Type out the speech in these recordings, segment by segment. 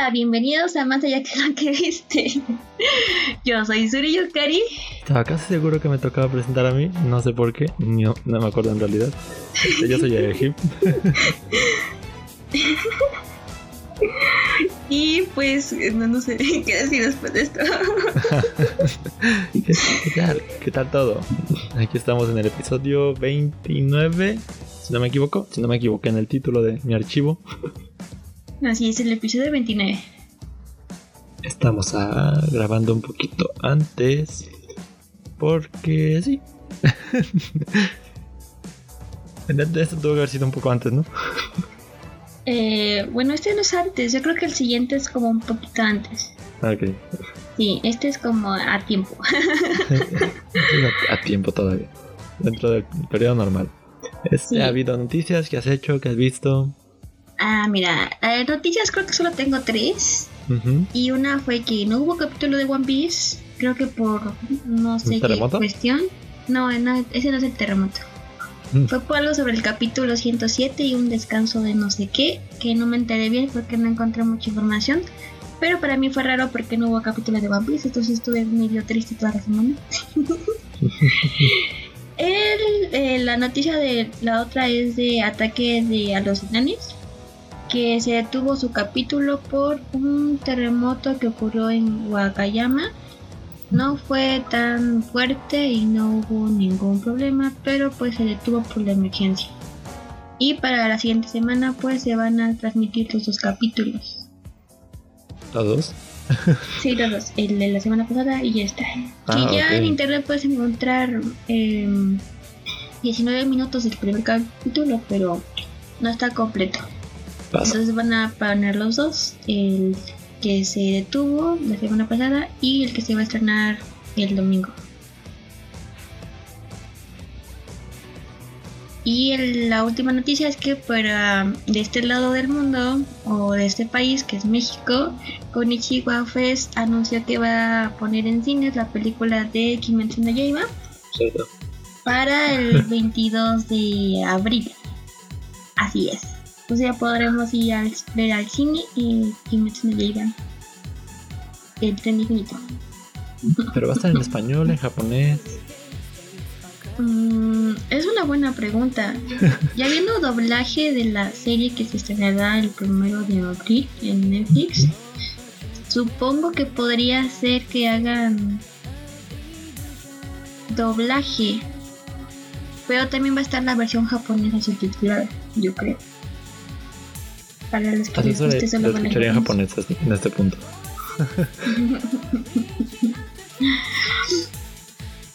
Hola, bienvenidos a Más allá que lo que viste. Yo soy Suri Yukari. Estaba casi seguro que me tocaba presentar a mí, no sé por qué, no, no me acuerdo en realidad. Este, yo soy Egip. Y pues no, no sé qué decir después de esto. ¿Qué, qué tal? ¿Qué tal todo? Aquí estamos en el episodio 29, si no me equivoco, si no me equivoqué en el título de mi archivo. Así es, el episodio 29. Estamos ah, grabando un poquito antes, porque sí. Esto tuvo que haber sido un poco antes, ¿no? Eh, bueno, este no es antes, yo creo que el siguiente es como un poquito antes. Ok. Sí, este es como a tiempo. a tiempo todavía. Dentro del periodo normal. Este, Sí. ¿Ha habido noticias que has hecho, que has visto? Ah, mira, eh, noticias creo que solo tengo tres. Y una fue que no hubo capítulo de One Piece, creo que por no sé qué cuestión. No, no, ese no es el terremoto. Mm. Fue por algo sobre el capítulo 107 y un descanso de no sé qué, que no me enteré bien porque no encontré mucha información. Pero para mí fue raro porque no hubo capítulo de One Piece, entonces estuve medio triste toda la semana. El, eh, la noticia de la otra es de ataque de a los titanes, que se detuvo su capítulo por un terremoto que ocurrió en Wakayama. No fue tan fuerte y no hubo ningún problema, pero pues se detuvo por la emergencia. Y para la siguiente semana pues se van a transmitir los dos capítulos. ¿Todos? Sí, los dos, el de la semana pasada y ya está. Ah, que ya en internet puedes encontrar em, 19 minutos del primer capítulo, pero no está completo. Entonces van a poner los dos, el que se detuvo la semana pasada y el que se va a estrenar el domingo. Y el- la última noticia es que para de este lado del mundo o de este país que es México, Konichiwa Fest anunció que va a poner en cines la película de Kimetsu no Yaiba para el 22 de abril. Así es. O sea, podremos ir al, ver al cine y Kimetsu no Yaiba. El tren infinito. Pero va a estar en español, en japonés. Mm, es una buena pregunta. Ya viendo doblaje de la serie que se estrenará el primero de abril en Netflix, supongo que podría ser que hagan doblaje. Pero también va a estar la versión japonesa subtitulada, yo creo. Para los que Así les guste lo solo escucharía en japonés. en este punto.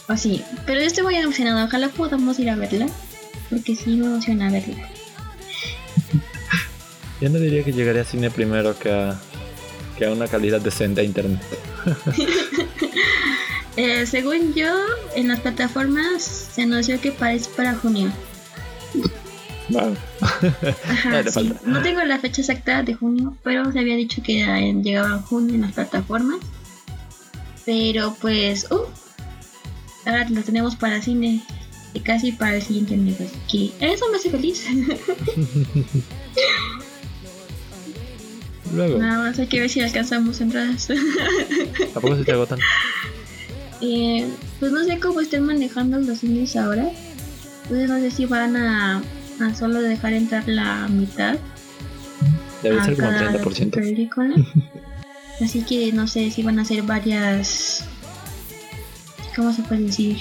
O sí, pero yo estoy muy emocionada. Ojalá podamos ir a verla. Porque sí me emociona verla. Yo no diría que llegaría a cine primero que a, que a una calidad decente a internet. Eh, según yo, en las plataformas se anunció que parece para junio. Wow. Ajá, sí. No tengo la fecha exacta de junio, pero se había dicho que llegaba en junio en las plataformas. Pero pues, uh, ahora lo tenemos para cine y casi para el siguiente mes. Así que eso me hace feliz. Luego, Nada más hay que ver si alcanzamos entradas. ¿a poco se te agotan? Eh, pues no sé cómo estén manejando los cines ahora. Entonces no sé si van a, a solo dejar entrar la mitad Debe a ser como el cada 30%. película. Así que no sé si van a hacer varias. ¿Cómo se puede decir?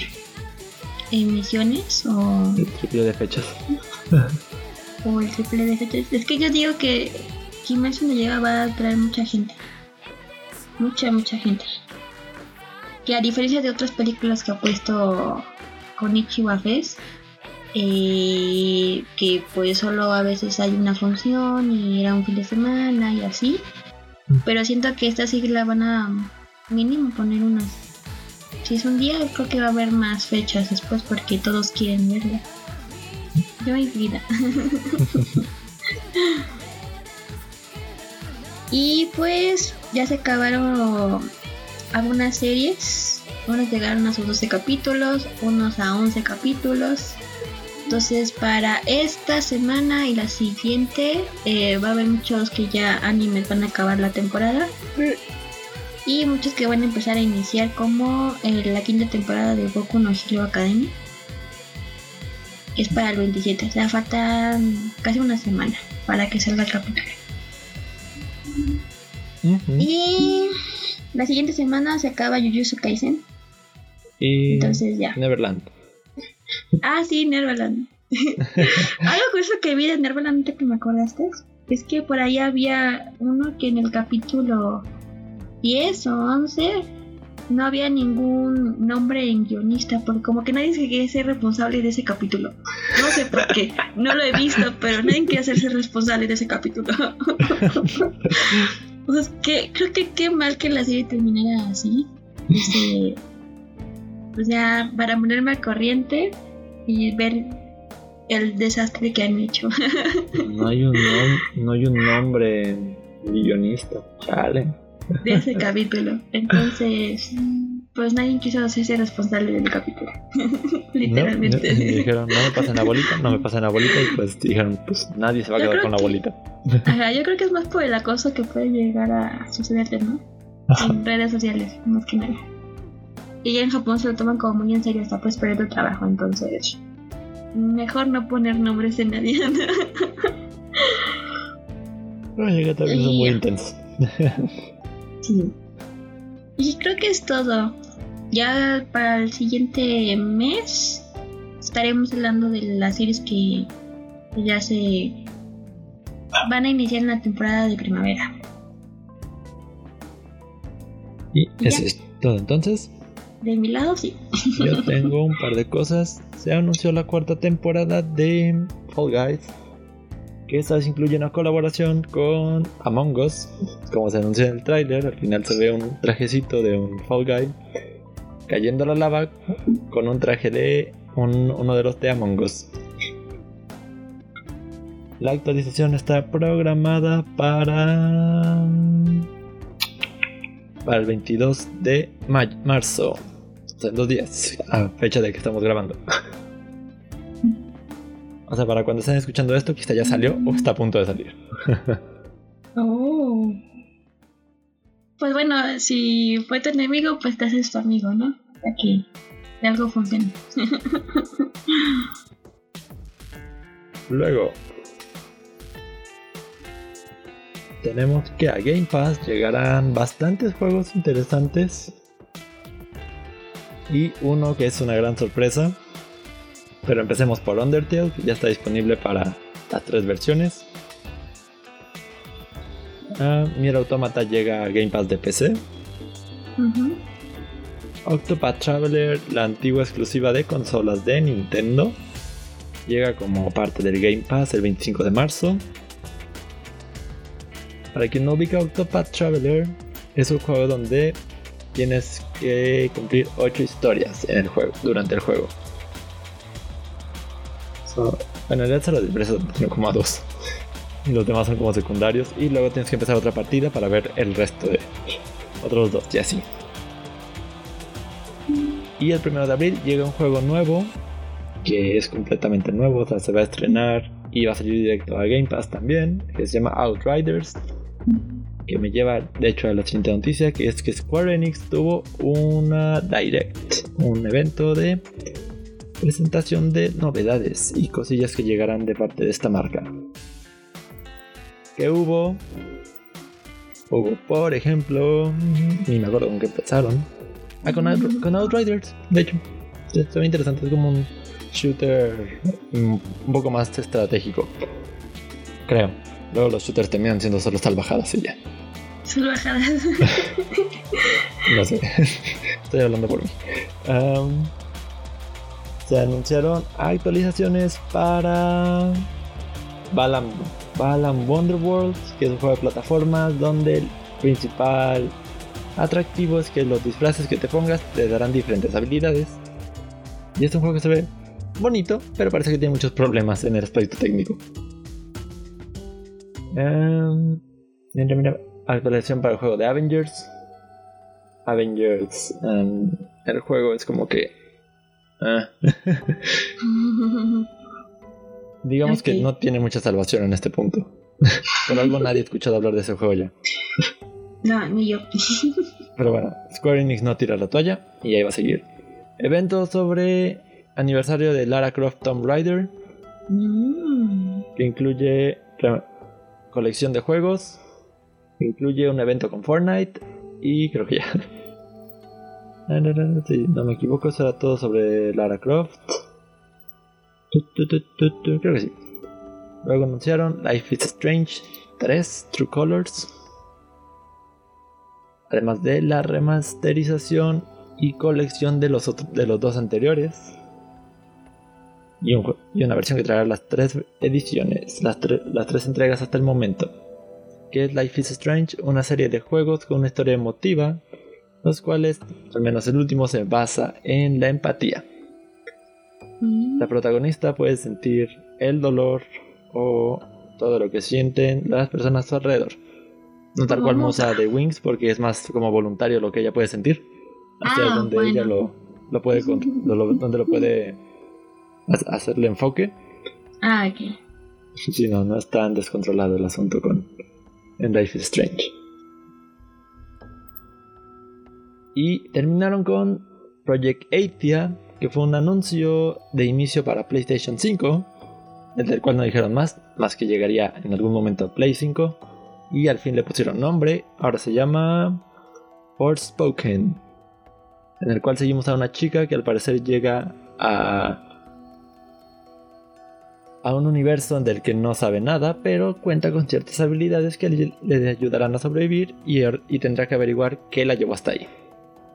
Emisiones o, El triple de fechas. o el triple de fechas. Es que yo digo que Kimetsu no llega va a traer mucha gente. Mucha, mucha gente. Que a diferencia de otras películas que ha puesto con Ichiwa Fest, eh, que pues solo a veces hay una función y era un fin de semana y así. Pero siento que esta sí la van a mínimo poner unas. Si es un día, creo que va a haber más fechas después porque todos quieren verla. Yo y vida. y pues ya se acabaron algunas series. Unos llegaron a sus 12 capítulos, unos a 11 capítulos. Entonces para esta semana y la siguiente eh, va a haber muchos que ya animes van a acabar la temporada. Y muchos que van a empezar a iniciar como eh, la quinta temporada de Boku no Hero Academy. Es para el 27. O sea, falta casi una semana para que salga el capítulo. Y la siguiente semana se acaba Jujutsu Kaisen. Y Entonces ya. Neverland. Ah, sí, Neverland. Algo curioso que vi de Neverland que me acordaste es que por ahí había uno que en el capítulo 10 o 11 no había ningún nombre en guionista, porque como que nadie se quería ser responsable de ese capítulo. No sé por qué, no lo he visto, pero nadie quiere hacerse responsable de ese capítulo. o que creo que qué mal que la serie terminara así. Este, o sea, para ponerme al corriente y ver el desastre que han hecho. No hay un, no hay un nombre guionista. Chale. de ese capítulo. Entonces, pues nadie quiso hacerse responsable del capítulo. Literalmente. No, y dijeron, no me pasen la bolita, no me pasen la bolita. Y pues dijeron, pues nadie se va a Yo quedar con la que- bolita. Ajá, yo creo que es más por el acoso que puede llegar a sucederte, ¿no? En redes sociales, más que nada. Y ya en Japón se lo toman como muy en serio hasta pues perder el trabajo, entonces mejor no poner nombres de nadie. Pero llegué también son muy intensos. sí. Y creo que es todo. Ya para el siguiente mes estaremos hablando de las series que ya se van a iniciar en la temporada de primavera. Y eso es todo entonces. De mi lado, sí. Yo tengo un par de cosas. Se anunció la cuarta temporada de Fall Guys. Que esta vez incluye una colaboración con Among Us. Como se anunció en el tráiler, al final se ve un trajecito de un Fall Guy cayendo a la lava con un traje de un- uno de los de Among Us. La actualización está programada para para el 22 de marzo. O sea, en dos días, a fecha de que estamos grabando. O sea, para cuando estén escuchando esto, quizá ya salió o está a punto de salir. Oh. Pues bueno, si fue tu enemigo, pues te haces tu amigo, ¿no? Para que algo funcione. Luego, tenemos que a Game Pass llegarán bastantes juegos interesantes. Y uno que es una gran sorpresa. Pero empecemos por Undertale, que ya está disponible para las tres versiones. Ah, Nier Automata llega a Game Pass de PC. Ujú. Octopath Traveler, la antigua exclusiva de consolas de Nintendo, llega como parte del Game Pass el 25 de marzo. Para quien no ubica Octopath Traveler, es un juego donde tienes que cumplir 8 historias en el juego, durante el juego. So, bueno, en realidad solo tiene como a dos. Y los demás son como secundarios. Y luego tienes que empezar otra partida para ver el resto de otros dos, y así. Y el 1 de abril llega un juego nuevo, que es completamente nuevo, o sea, se va a estrenar y va a salir directo a Game Pass también, que se llama Outriders, que me lleva de hecho a la siguiente noticia, que es que Square Enix tuvo una Direct, un evento de presentación de novedades y cosillas que llegarán de parte de esta marca. Que hubo, hubo por ejemplo, ni me acuerdo con qué empezaron, Ah, con, con Outriders, de hecho. Se ve interesante, es como un shooter mm, un poco más estratégico. Creo. Luego los shooters terminan siendo solo salvajadas y ya. Sus bajadas. No sé. Estoy hablando por mí. Se anunciaron actualizaciones para Balan, Balan Wonderworld, que es un juego de plataformas donde el principal atractivo es que los disfraces que te pongas te darán diferentes habilidades. Y es un juego que se ve bonito, pero parece que tiene muchos problemas en el aspecto técnico. Em, mira, mira, actualización para el juego de Avengers. Avengers, em, el juego es como que... ah. Digamos que no tiene mucha salvación en este punto. Por algo nadie ha escuchado hablar de ese juego ya. No, ni yo. Pero bueno, Square Enix no tira la toalla y ahí va a seguir. Evento sobre aniversario de Lara Croft Tomb Raider, Mm. que incluye colección de juegos, incluye un evento con Fortnite y creo que ya. Ah, no, me equivoco, eso era todo sobre Lara Croft. Creo que sí. Luego anunciaron Life is Strange 3 True Colors. Además de la remasterización y colección de los, otro- de los dos anteriores. Y, un y una versión que traerá las tres ediciones, las, tre- las tres entregas hasta el momento. Que es Life is Strange, una serie de juegos con una historia emotiva, los cuales, al menos el último, se basa en la empatía. Mm. La protagonista puede sentir el dolor o todo lo que sienten las personas a su alrededor. No tal cual ¿Cómo? Musa de Wings, porque es más como voluntario lo que ella puede sentir. Hacia Ah, donde bueno. ella lo, lo puede lo- donde lo puede ha- hacerle enfoque. Ah, ok. Sí, no, no es tan descontrolado el asunto con en Life is Strange. Y terminaron con Project Athia, que fue un anuncio de inicio para PlayStation 5, el del cual no dijeron más, más que llegaría en algún momento a Play 5. Y al fin le pusieron nombre, ahora se llama Forspoken, en el cual seguimos a una chica que al parecer llega a a un universo del que no sabe nada, pero cuenta con ciertas habilidades que le, ayudarán a sobrevivir y, y tendrá que averiguar qué la llevó hasta ahí.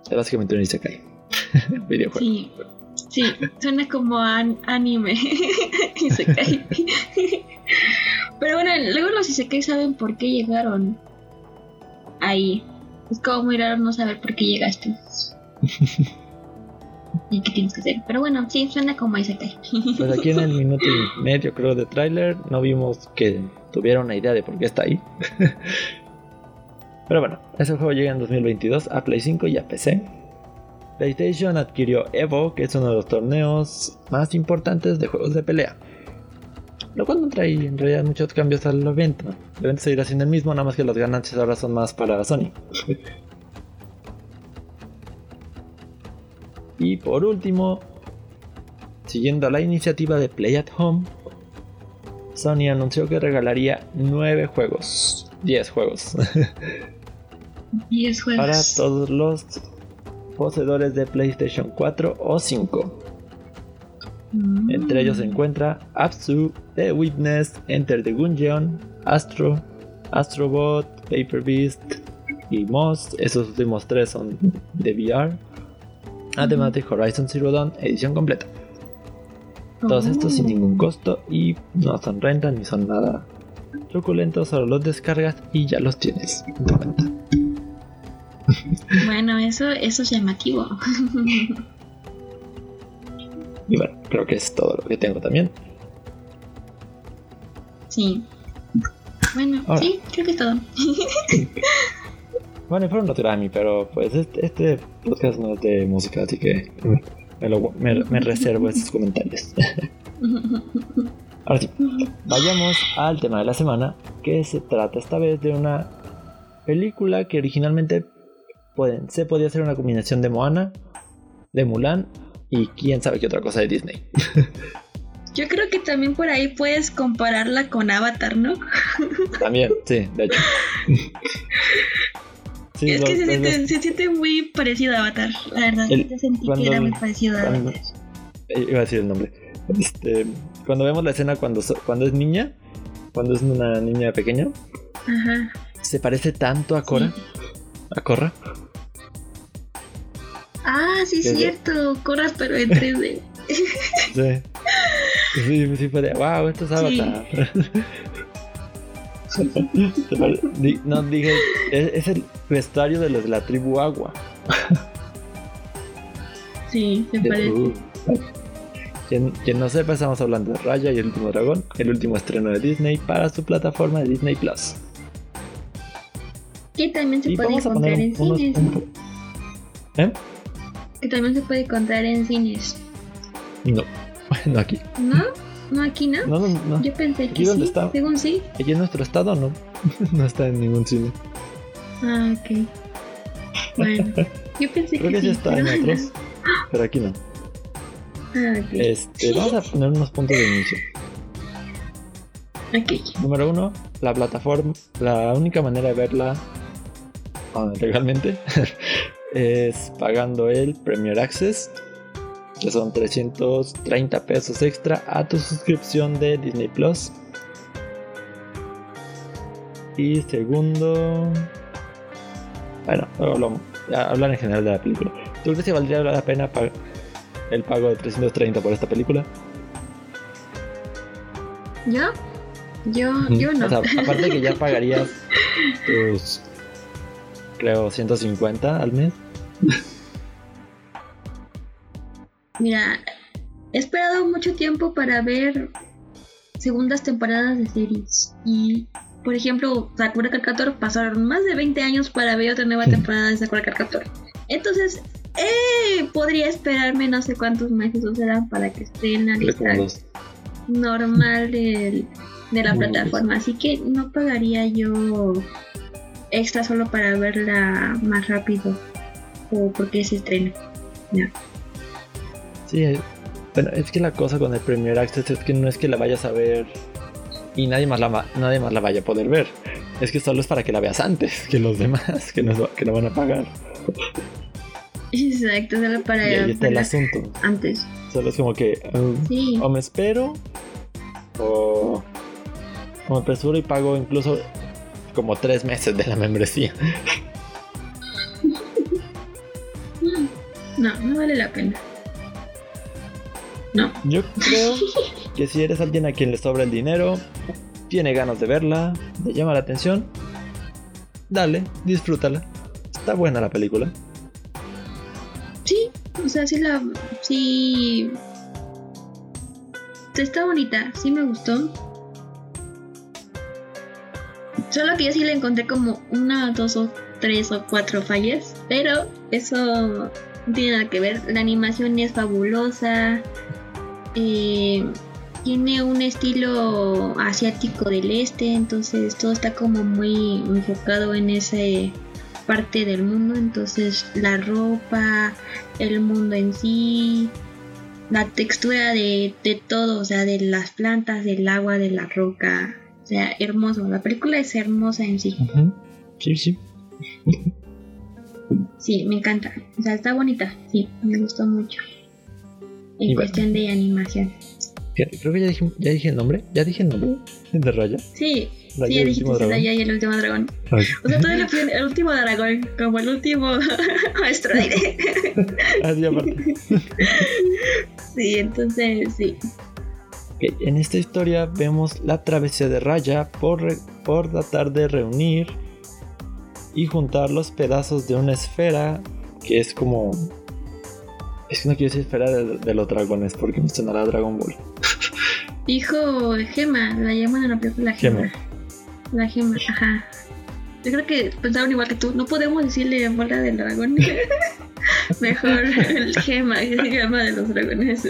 Es básicamente un Isekai. Videojuego. Sí, sí, suena como an- anime. Isekai. Pero bueno, luego los Isekai saben por qué llegaron ahí. Es como muy raro no saber por qué llegaste. y qué tienes que hacer. Pero bueno, sí, suena como Isekai. Pues aquí en el minuto y medio creo de tráiler no vimos que tuviera una idea de por qué está ahí. Pero bueno, ese juego llega en 2022 a Play 5 y a PC. PlayStation adquirió Evo, que es uno de los torneos más importantes de juegos de pelea. Lo cual no trae en realidad muchos cambios al evento. El evento seguirá siendo el mismo, nada más que las ganancias ahora son más para Sony. Y por último, siguiendo la iniciativa de Play at Home, Sony anunció que regalaría 9 juegos, 10 juegos, 10 juegos. para todos los poseedores de PlayStation 4 o 5. Mm. Entre ellos se encuentra Apsu, The Witness, Enter the Gungeon, Astro, Astrobot, Paper Beast y Moss. Esos últimos tres son de VR. Además de Horizon Zero Dawn edición completa. Todos estos sin Oh. ningún costo y no son renta ni son nada truculentos, solo los descargas y ya los tienes en tu cuenta. Bueno, eso, eso es llamativo. Y bueno, creo que es todo lo que tengo también. sí. Bueno, Ahora. sí, creo que es todo. Bueno, fueron los Grammy, pero pues este, este podcast no es de música, así que me, lo- me- me reservo esos comentarios. Ahora sí, vayamos al tema de la semana, que se trata esta vez de una película que originalmente pueden, se podía hacer una combinación de Moana, de Mulan y quién sabe qué otra cosa de Disney. Yo creo que también por ahí puedes compararla con Avatar, ¿no? También, sí, de hecho. Sí, es que se siente, se siente muy parecido a Avatar, la verdad. El- sentí cuando- que era muy parecido a Avatar. Eh, Iba a decir el nombre. Este, cuando vemos la escena cuando, cuando es niña, cuando es una niña pequeña, Ajá. se parece tanto a Cora. A Corra. Ah, sí, Desde- cierto. Corras, pero en 3D. Sí. Sí, sí fue de, wow, esto es. Avatar. no, dije, es, es el vestuario de los de la tribu Agua. Sí, se De- parece. uh. Quien, quien no sepa, estamos hablando de Raya y el último dragón, el último estreno de Disney para su plataforma de Disney Plus. Que también se Y puede encontrar en unos- cines. un- ¿Eh? Que también se puede encontrar en cines. No, no aquí. ¿No? No, aquí no. No, no, no. Yo pensé que ¿Aquí dónde sí. está? Según sí. Aquí en nuestro estado no. no está en ningún cine. Ah, ok. Bueno, yo pensé Creo que sí. sí está en pero- otros. Pero aquí no. Ah, ok. Este, vamos a poner unos puntos de inicio. Ok. Número uno, la plataforma. La única manera de verla ah, legalmente es pagando el Premier Access, que son 330 pesos extra a tu suscripción de Disney Plus. Y segundo, bueno, hablamos- hablar en general de la película. ¿Tú crees que valdría la pena el pago de 330 por esta película? ¿Yo? Yo, yo no. O sea, aparte que ya pagarías tus, creo, 150 al mes. Mira, he esperado mucho tiempo para ver segundas temporadas de series. Y, por ejemplo, Sakura Card pasaron más de 20 años para ver otra nueva Sí. temporada de Sakura Card. Entonces, eh, podría esperarme no sé cuántos meses o serán para que esté en la lista normal del- de la plataforma. Así que no pagaría yo extra solo para verla más rápido o porque se estrena. Sí, eh, bueno, es que la cosa con el Premier Access es que no es que la vayas a ver y nadie más la, nadie más la vaya a poder ver. Es que solo es para que la veas antes que los demás que no, que no van a pagar. Exacto, solo para Y ahí está el asunto. antes. Solo es como que um, Sí, o me espero o, o me apresuro y pago incluso como tres meses de la membresía. no, no vale la pena. No, Yo creo que si eres alguien a quien le sobra el dinero, tiene ganas de verla, le llama la atención, dale, disfrútala. Está buena la película. sí, o sea, sí la. Sí. Está bonita, sí me gustó. Solo que yo sí le encontré como una, dos o tres o cuatro fallas, pero eso no tiene nada que ver. La animación es fabulosa. Eh, tiene un estilo asiático del este, entonces todo está como muy enfocado en esa parte del mundo. Entonces la ropa, el mundo en sí, la textura de, de todo, o sea, de las plantas, del agua, de la roca. O sea, hermoso. La película es hermosa en sí. Sí, sí. Sí, me encanta. O sea, está bonita. Sí, me gustó mucho. En bueno. cuestión de animación. Fíjate, Creo que ya dije, ya dije el nombre. ¿Ya dije el nombre? De Raya. Sí, Raya sí, ya el dijiste. Raya y el último dragón. O sea, le pusieron el último dragón, como el último asteroide. Ah, sí, aparte. sí, entonces, sí. Ok, En esta historia vemos la travesía de Raya por, re- por tratar de reunir y juntar los pedazos de una esfera que es como... Es que no quiero decir esfera de, de los dragones porque me sonará Dragon Ball. Dijo Gema, la llaman en la película Gema. Gema. La Gema, ajá. Yo creo que pensaron igual que tú. No podemos decirle bola del dragón. Mejor el Gema, que se llama de los dragones.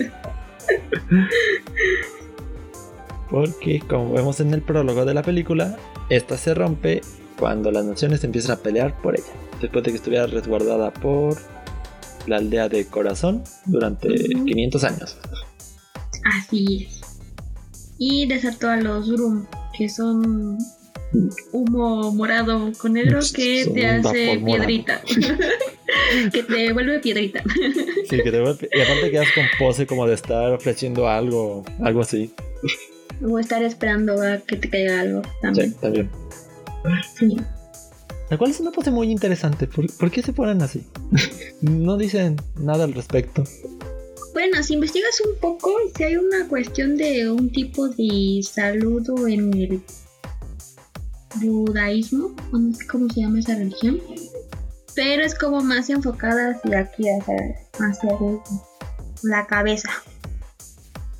Porque como vemos en el prólogo de la película, esta se rompe cuando las naciones empiezan a pelear por ella. Después de que estuviera resguardada por la aldea de Corazón durante Ujú. 500 años. Así es. Y desató a los Drum, que son humo morado con negro que Son te hace piedrita. que te vuelve piedrita. Sí, que te vuelve- y aparte quedas con pose como de estar ofreciendo algo, algo así. o estar esperando a que te caiga algo también. Sí, también. Sí. La cual es una pose muy interesante. ¿Por, por qué se ponen así? no dicen nada al respecto. Bueno, si investigas un poco, si hay una cuestión de un tipo de saludo en el budaísmo, o no sé cómo se llama esa religión, pero es como más enfocada hacia aquí, hacia, hacia la cabeza.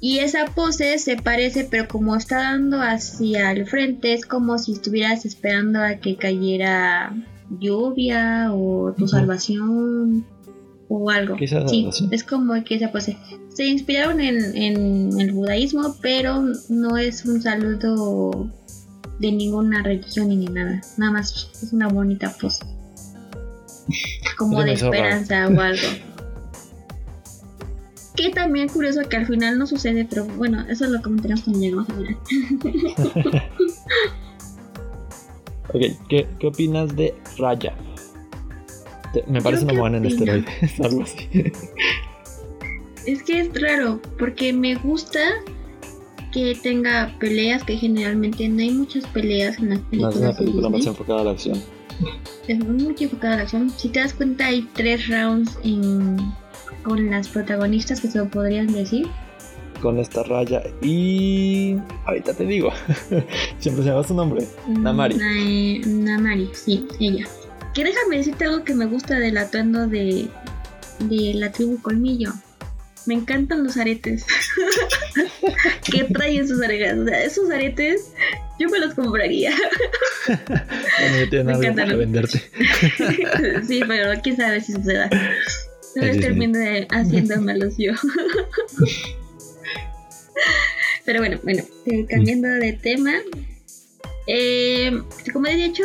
Y esa pose se parece, pero como está dando hacia el frente, es como si estuvieras esperando a que cayera lluvia o tu salvación o algo. Sí, es como que esa pose. Se inspiraron en, en el budaísmo, pero no es un saludo de ninguna religión ni nada. Nada más es una bonita pose. Como de raro. esperanza o algo. Que también curioso que al final no sucede, pero bueno, eso lo comentaremos cuando lleguemos al final. Ok, ¿qué, qué opinas de Raya? Te- Me parece una buena en esteroides, algo así. Es que es raro, porque me gusta que tenga peleas, que generalmente no hay muchas peleas en las No, películas. es una película más enfocada a la acción. Es muy enfocada a la acción. Si te das cuenta, hay tres rounds en- con las protagonistas que se lo podrían decir. Con esta raya y... Ahorita te digo. Siempre se llama su nombre. Namari. Na- Namari, sí, ella. Que déjame decirte algo que me gusta del atuendo de, de la tribu Colmillo. Me encantan los aretes que traen sus aretes. O sea, esos aretes yo me los compraría. Bueno, yo tengo Me algo para venderte. sí, pero quién sabe si suceda. Tal Es vez Disney. termine haciéndomelos yo. pero bueno, bueno, eh, cambiando de tema. eh, como he dicho,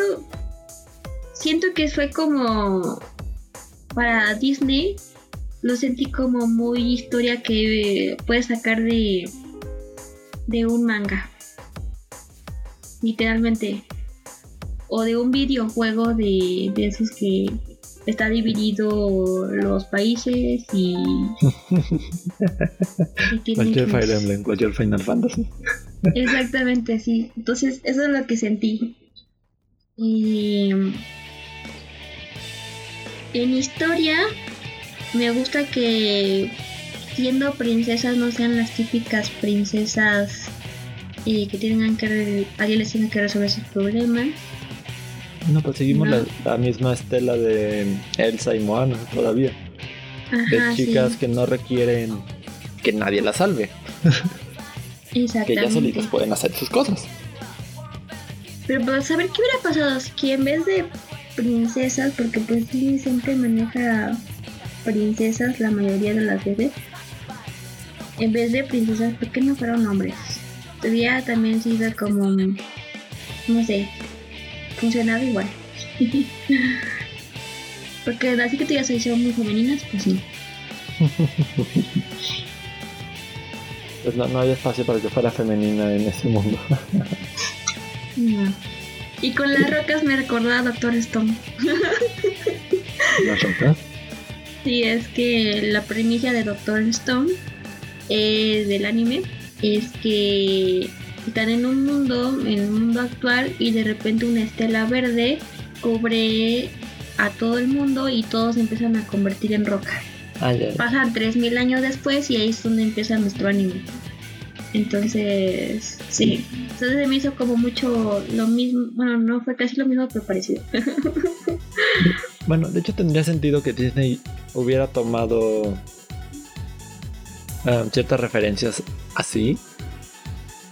siento que fue como para Disney. Lo sentí como muy historia que puedes sacar de, de un manga. Literalmente. O de un videojuego de, de esos que está dividido los países y, Cualquier sus- Fire Emblem, cualquier Final Fantasy. Exactamente, sí. Entonces, eso es lo que sentí. Y en historia, me gusta que siendo princesas no sean las típicas princesas eh, que tengan que re- alguien les tenga que resolver sus problemas. No, pues seguimos No. La, la misma estela de Elsa y Moana todavía. De Ajá, chicas sí, que no requieren que nadie las salve. Que ya exactamente. solitas pueden hacer sus cosas. Pero pues saber qué hubiera pasado si en vez de princesas, porque pues sí siempre maneja princesas la mayoría de las veces, en vez de princesas, ¿por qué no fueron hombres? Hubiera también sido como, no sé, funcionado igual. porque así que tú ya se hicieron muy femeninas, pues sí. Pues no, no hay espacio para que fuera femenina en ese mundo. No. Y con las rocas me recordaba a Doctor Stone. ¿Las rocas? Sí, es que la premisa de Doctor Stone eh, del anime es que están en un mundo, en el mundo actual, y de repente una estela verde cubre a todo el mundo y todos empiezan a convertir en roca. Ah. Pasan 3000 años después y ahí es donde empieza nuestro anime. Entonces, sí. Entonces se me hizo como mucho lo mismo. Bueno, no fue casi lo mismo, pero parecido. Bueno, de hecho tendría sentido que Disney hubiera tomado ah, ciertas referencias así,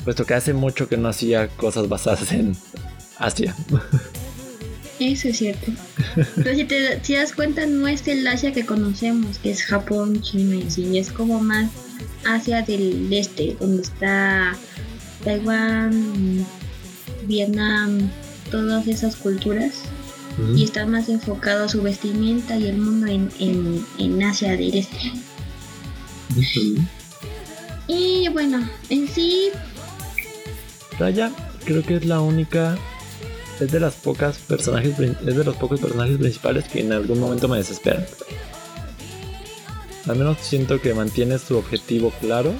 puesto que hace mucho que no hacía cosas basadas en Asia. Eso es cierto. Pero si te si das cuenta, no es el Asia que conocemos, que es Japón, China y así. Es como más Asia del este, donde está Taiwán, Vietnam, todas esas culturas. Y está más enfocado a su vestimenta y el mundo en, en, en Asia del este. Y bueno, en sí, Raya creo que es la única, es de las pocas personajes, es de los pocos personajes principales que en algún momento me desesperan. Al menos siento que mantiene su objetivo claro.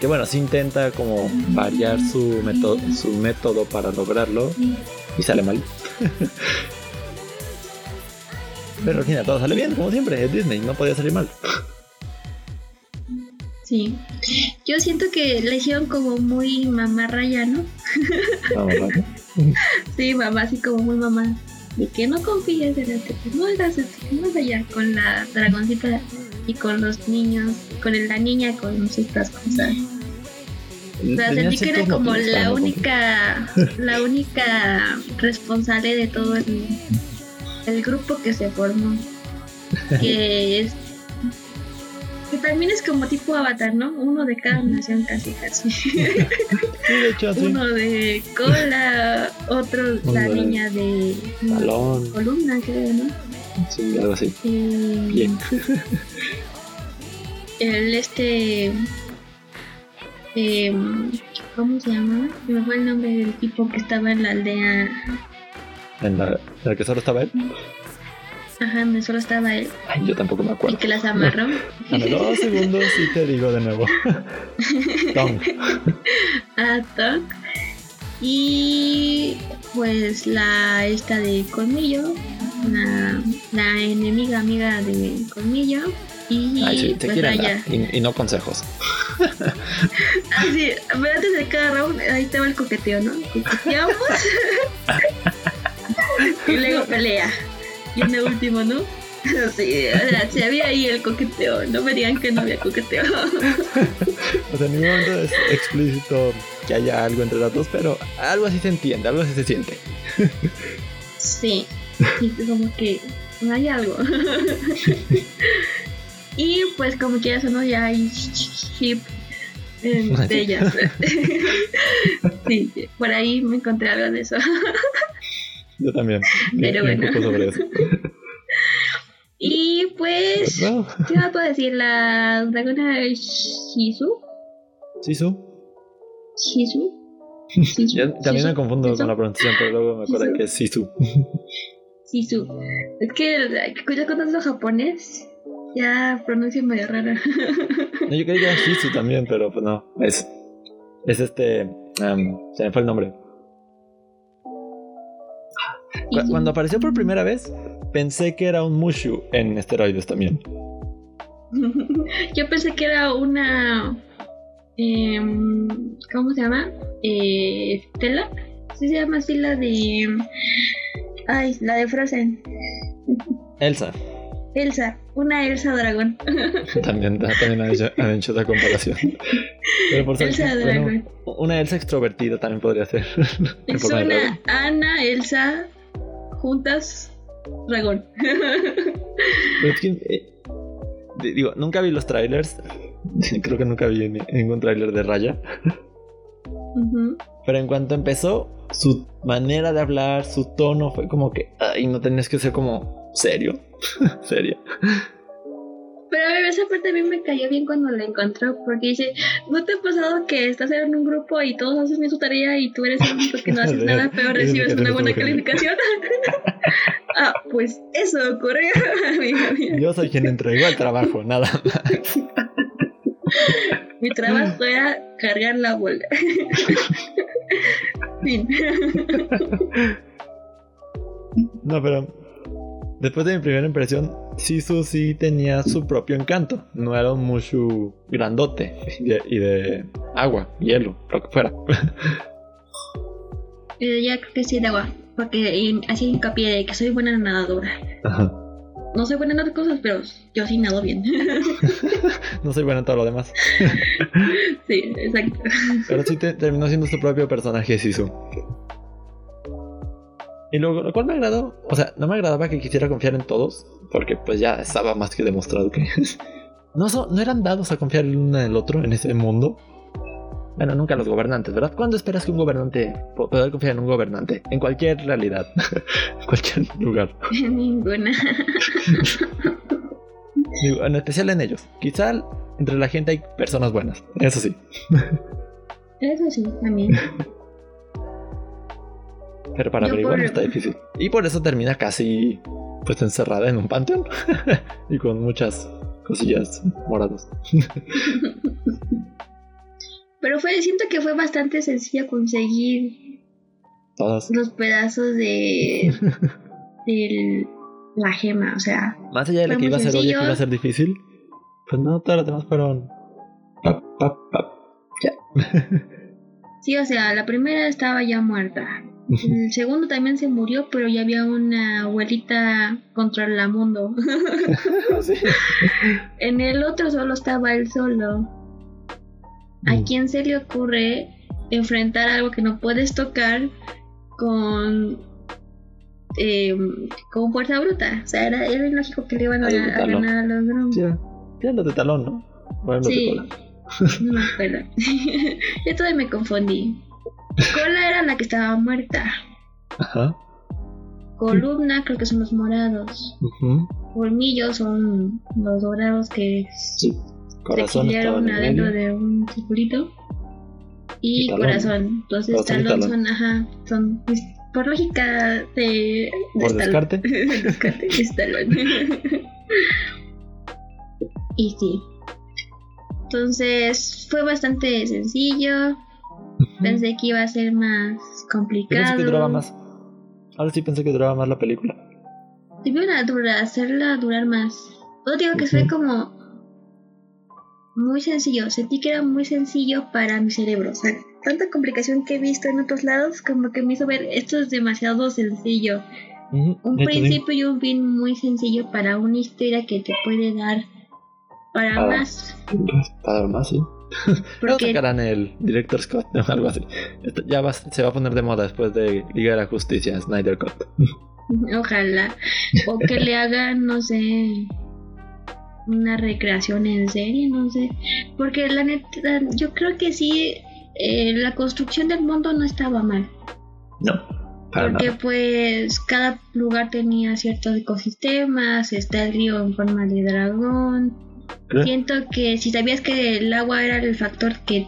Que bueno, sí intenta como variar su método, su método para lograrlo y sale mal. Pero al final todo sale bien, como siempre, es Disney, no podía salir mal. sí. Yo siento que la hicieron como muy mamá raya, ¿no? Sí, mamá, así como muy mamá. De que no confíes en este, que no hagas esto, que no allá con la dragoncita y con los niños, con el- la niña con estas cosas. O sea, sentí que era como la única, la única responsable de todo el, el grupo que se formó. que es que también es como tipo avatar, ¿no? Uno de cada nación casi casi. Sí, de hecho, sí. Uno de cola, otro la niña de Balón, columna, creo, ¿no? sí, algo así. Eh, Bien. El este. em, ¿Cómo se llama? Me fue el nombre del tipo que estaba en la aldea. En la, en la que solo estaba él. Ajá, donde solo estaba él. Ay, yo tampoco me acuerdo. que las amarró. Dos segundos y te digo de nuevo. Tom. a Doc. Y pues la esta de Colmillo, la, la enemiga amiga de Colmillo. Y Ay, sí, te pues quieren. Y, y no consejos. Ah, sí, pero antes de cada round, ahí estaba el coqueteo, ¿no? Coqueteamos. Y luego pelea. Y en el último, ¿no? Sí, o sea, sí había ahí el coqueteo. No me digan que no había coqueteo. O sea, en ningún momento es explícito que haya algo entre las dos, pero algo así se entiende, algo así se siente. Sí, sí, como que hay algo. y pues como quieras o no, ya hay chip entre ellas. sí, por ahí me encontré algo de eso. Yo también. Pero un bueno. poco sobre eso. y pues, No. ¿qué más puedo decir? La dragona Shizu. Shizu. Shizu. Yo también me Shizu. confundo ¿Eso? con la pronunciación, pero luego me acuerdo que es Sisu. Shizu. Es que ya conozco japonés. Ya pronuncio medio rara. No, yo creía que era Shizu también, pero pues no. Es, es este. se me fue el nombre. Cu- Cuando apareció por primera vez, pensé que era un Mushu en esteroides también. Yo pensé que era una. em, ¿Cómo se llama? Eh. Sí, se llama así la de. Ay, la de Frozen. Elsa. Elsa. Una Elsa dragón. También, también han, hecho, han hecho esa comparación. Pero por ser- Elsa bueno, dragón. una Elsa extrovertida también podría ser. Es una Ana, Elsa, juntas, dragón. Pero es que, eh, di- digo, nunca vi los trailers. Creo que nunca vi ni- ningún trailer de Raya. Pero en cuanto empezó, su manera de hablar, su tono fue como que, ay, no tenías que ser como serio. Serio. Pero a ver, esa parte a mí me cayó bien cuando la encontró, porque dice, ¿no te ha pasado que estás en un grupo y todos hacen bien su tarea y tú eres el único que no haces nada, pero recibes una buena calificación? ah, pues eso ocurre, amiga mía. Yo soy quien entregó el trabajo, nada más. Mi trabajo era cargar la bola. fin. No, pero después de mi primera impresión, Sisu sí tenía su propio encanto. No era un Mushu grandote y de, y de agua, hielo, lo que fuera. Eh, ya creo que sí de agua, porque hacía hincapié de que soy buena nadadora. Ajá. No soy buena en otras cosas, pero yo sí nado bien. No soy bueno en todo lo demás. sí, exacto. Pero sí te- terminó siendo su propio personaje Sisu. Y luego, lo cual me agradó. O sea, no me agradaba que quisiera confiar en todos. Porque pues ya estaba más que demostrado que. No, so- no eran dados a confiar el uno en el otro en ese mundo. Bueno, nunca los gobernantes, ¿verdad? ¿Cuándo esperas que un gobernante poder confiar en un gobernante? En cualquier realidad, en cualquier lugar. Ninguna. Digo, en especial en ellos. Quizá entre la gente hay personas buenas, eso sí. Eso sí, también. Pero para Yo averiguar por- está difícil. Y por eso termina casi pues encerrada en un panteón. y con muchas cosillas moradas. Pero fue, siento que fue bastante sencillo conseguir Todas. los pedazos de, de la gema, o sea, Más allá de la que iba a ser que iba a ser difícil. Pues no, todas las demás fueron. Pap, pap, pap. Ya. sí, o sea, la primera estaba ya muerta. El segundo también se murió, pero ya había una abuelita contra la mundo. Sí. en el otro solo estaba él solo. ¿A Mm. quién se le ocurre enfrentar algo que no puedes tocar con eh, con fuerza bruta. O sea, era, era ilógico que le iban a, a ganar a los Grom. Sí, eran los de talón, ¿no? Bueno, Sí. No me acuerdo. Yo todavía me confundí. Cola era la que estaba muerta. Ajá. Columna creo que son los morados. ujú, Colmillos son los dorados que Sí. se Corazón el adentro de un circulito. Y, corazón. Entonces Corazón talón, talón. son, ajá, son por lógica de, de Por talón. descarte. Descarte, es talón. y sí. Entonces fue bastante sencillo. Pensé que iba a ser más Yo pensé complicado. que duraba más. Ahora sí pensé que duraba más la película. Debieron hacerla durar más. Yo digo que fue como muy sencillo. Sentí que era muy sencillo para mi cerebro. O sea, tanta complicación que he visto en otros lados, como que me hizo ver esto es demasiado sencillo. Un principio y un fin muy sencillo para una historia que te puede dar para Ah. más. Para más, sí. Porque sacarán el Director Scott o algo así. Esto ya va- se va a poner de moda después de Liga de la Justicia, Snyder Cut. ojalá. O que le hagan, no sé. Una recreación en serie, no sé. Porque la neta, yo creo que sí. eh, la construcción del mundo no estaba mal. No, para porque nada. pues cada lugar tenía ciertos ecosistemas. Está el río en forma de dragón. Siento que si sabías que el agua era el factor que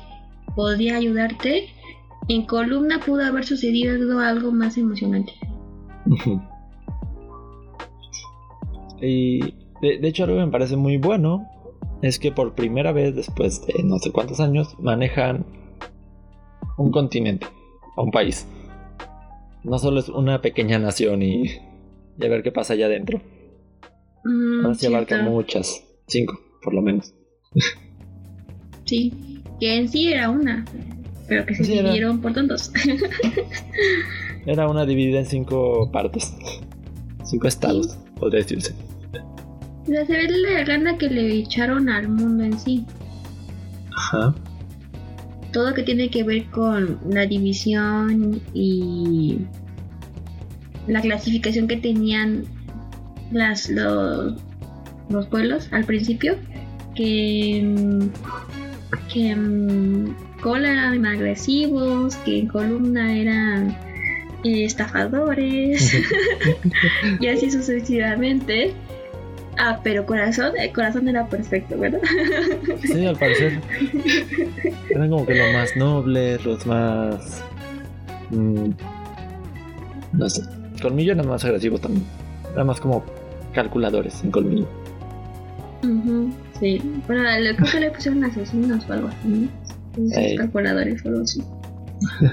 podía ayudarte, en columna pudo haber sucedido algo más emocionante. Y de, de hecho algo que me parece muy bueno es que por primera vez después de no sé cuántos años manejan un continente o un país. No solo es una pequeña nación y, y a ver qué pasa allá adentro. Mm, Ahora sí abarca cierto. muchas, cinco por lo menos. Sí, que en sí era una, pero que se Sí, era. dividieron por tantos. Era una dividida en cinco partes. Cinco estados, podría decirse. Ya se ve la gana que le echaron al mundo en sí. Ajá. Todo que tiene que ver con la división y la clasificación que tenían las los, los pueblos al principio. Que, mm, que mm, cola eran agresivos, que en columna eran eh, estafadores. y así sucesivamente. Ah, pero corazón, el corazón era perfecto, ¿verdad? Sí, al parecer. Eran como que los más nobles, los más. mm, no sé. Colmillo eran más agresivos también. Eran más como calculadores en colmillo. Ujú, sí. Bueno, le- creo que le pusieron asesinos o algo así, ¿no? Calculadores o algo así.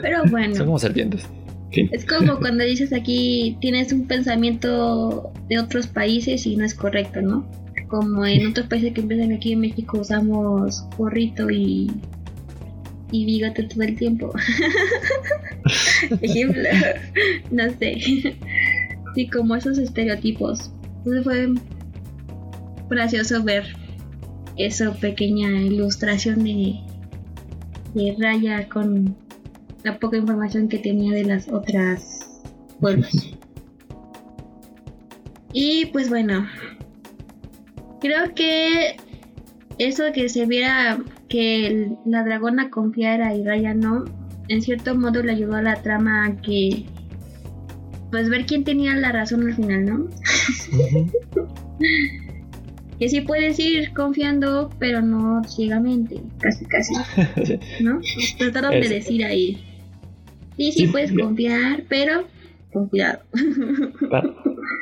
Pero Son bueno, como serpientes. Fin. es como cuando dices aquí tienes un pensamiento de otros países y no es correcto, ¿no? Como en otros países que empiezan aquí en México usamos gorrito y, y bigote todo el tiempo. Ejemplo, no sé. Sí, como esos estereotipos. Entonces fue gracioso ver esa pequeña ilustración de, de Raya con la poca información que tenía de las otras pueblos. y pues bueno, creo que eso que se viera que el- la dragona confiara y Raya no, en cierto modo le ayudó a la trama a que pues ver quién tenía la razón al final, ¿no? Que sí puedes ir confiando, pero no ciegamente, casi casi. ¿no? Trataron de decir ahí. Sí, sí, puedes confiar, pero con cuidado. Para,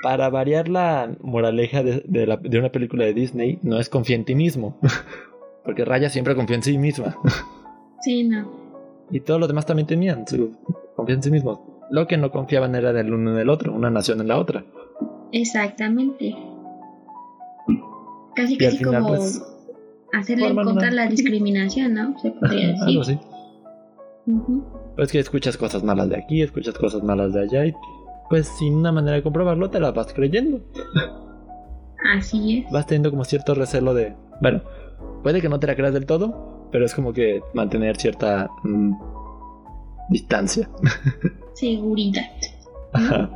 para variar la moraleja de, de la- de una película de Disney, no es confía en ti mismo. Porque Raya siempre confía en sí misma. Sí, no. Y todos los demás también tenían su confianza en sí mismos. Lo que no confiaban era del uno en el otro, una nación en la otra. Exactamente. Casi casi como pues, hacerle encontrar una- la discriminación, ¿no? Se podría decir. algo así. Pues que escuchas cosas malas de aquí, escuchas cosas malas de allá y pues sin una manera de comprobarlo te las vas creyendo. Así es. Vas teniendo como cierto recelo de... Bueno, puede que no te la creas del todo, pero es como que mantener cierta mm, distancia. Seguridad. Ajá.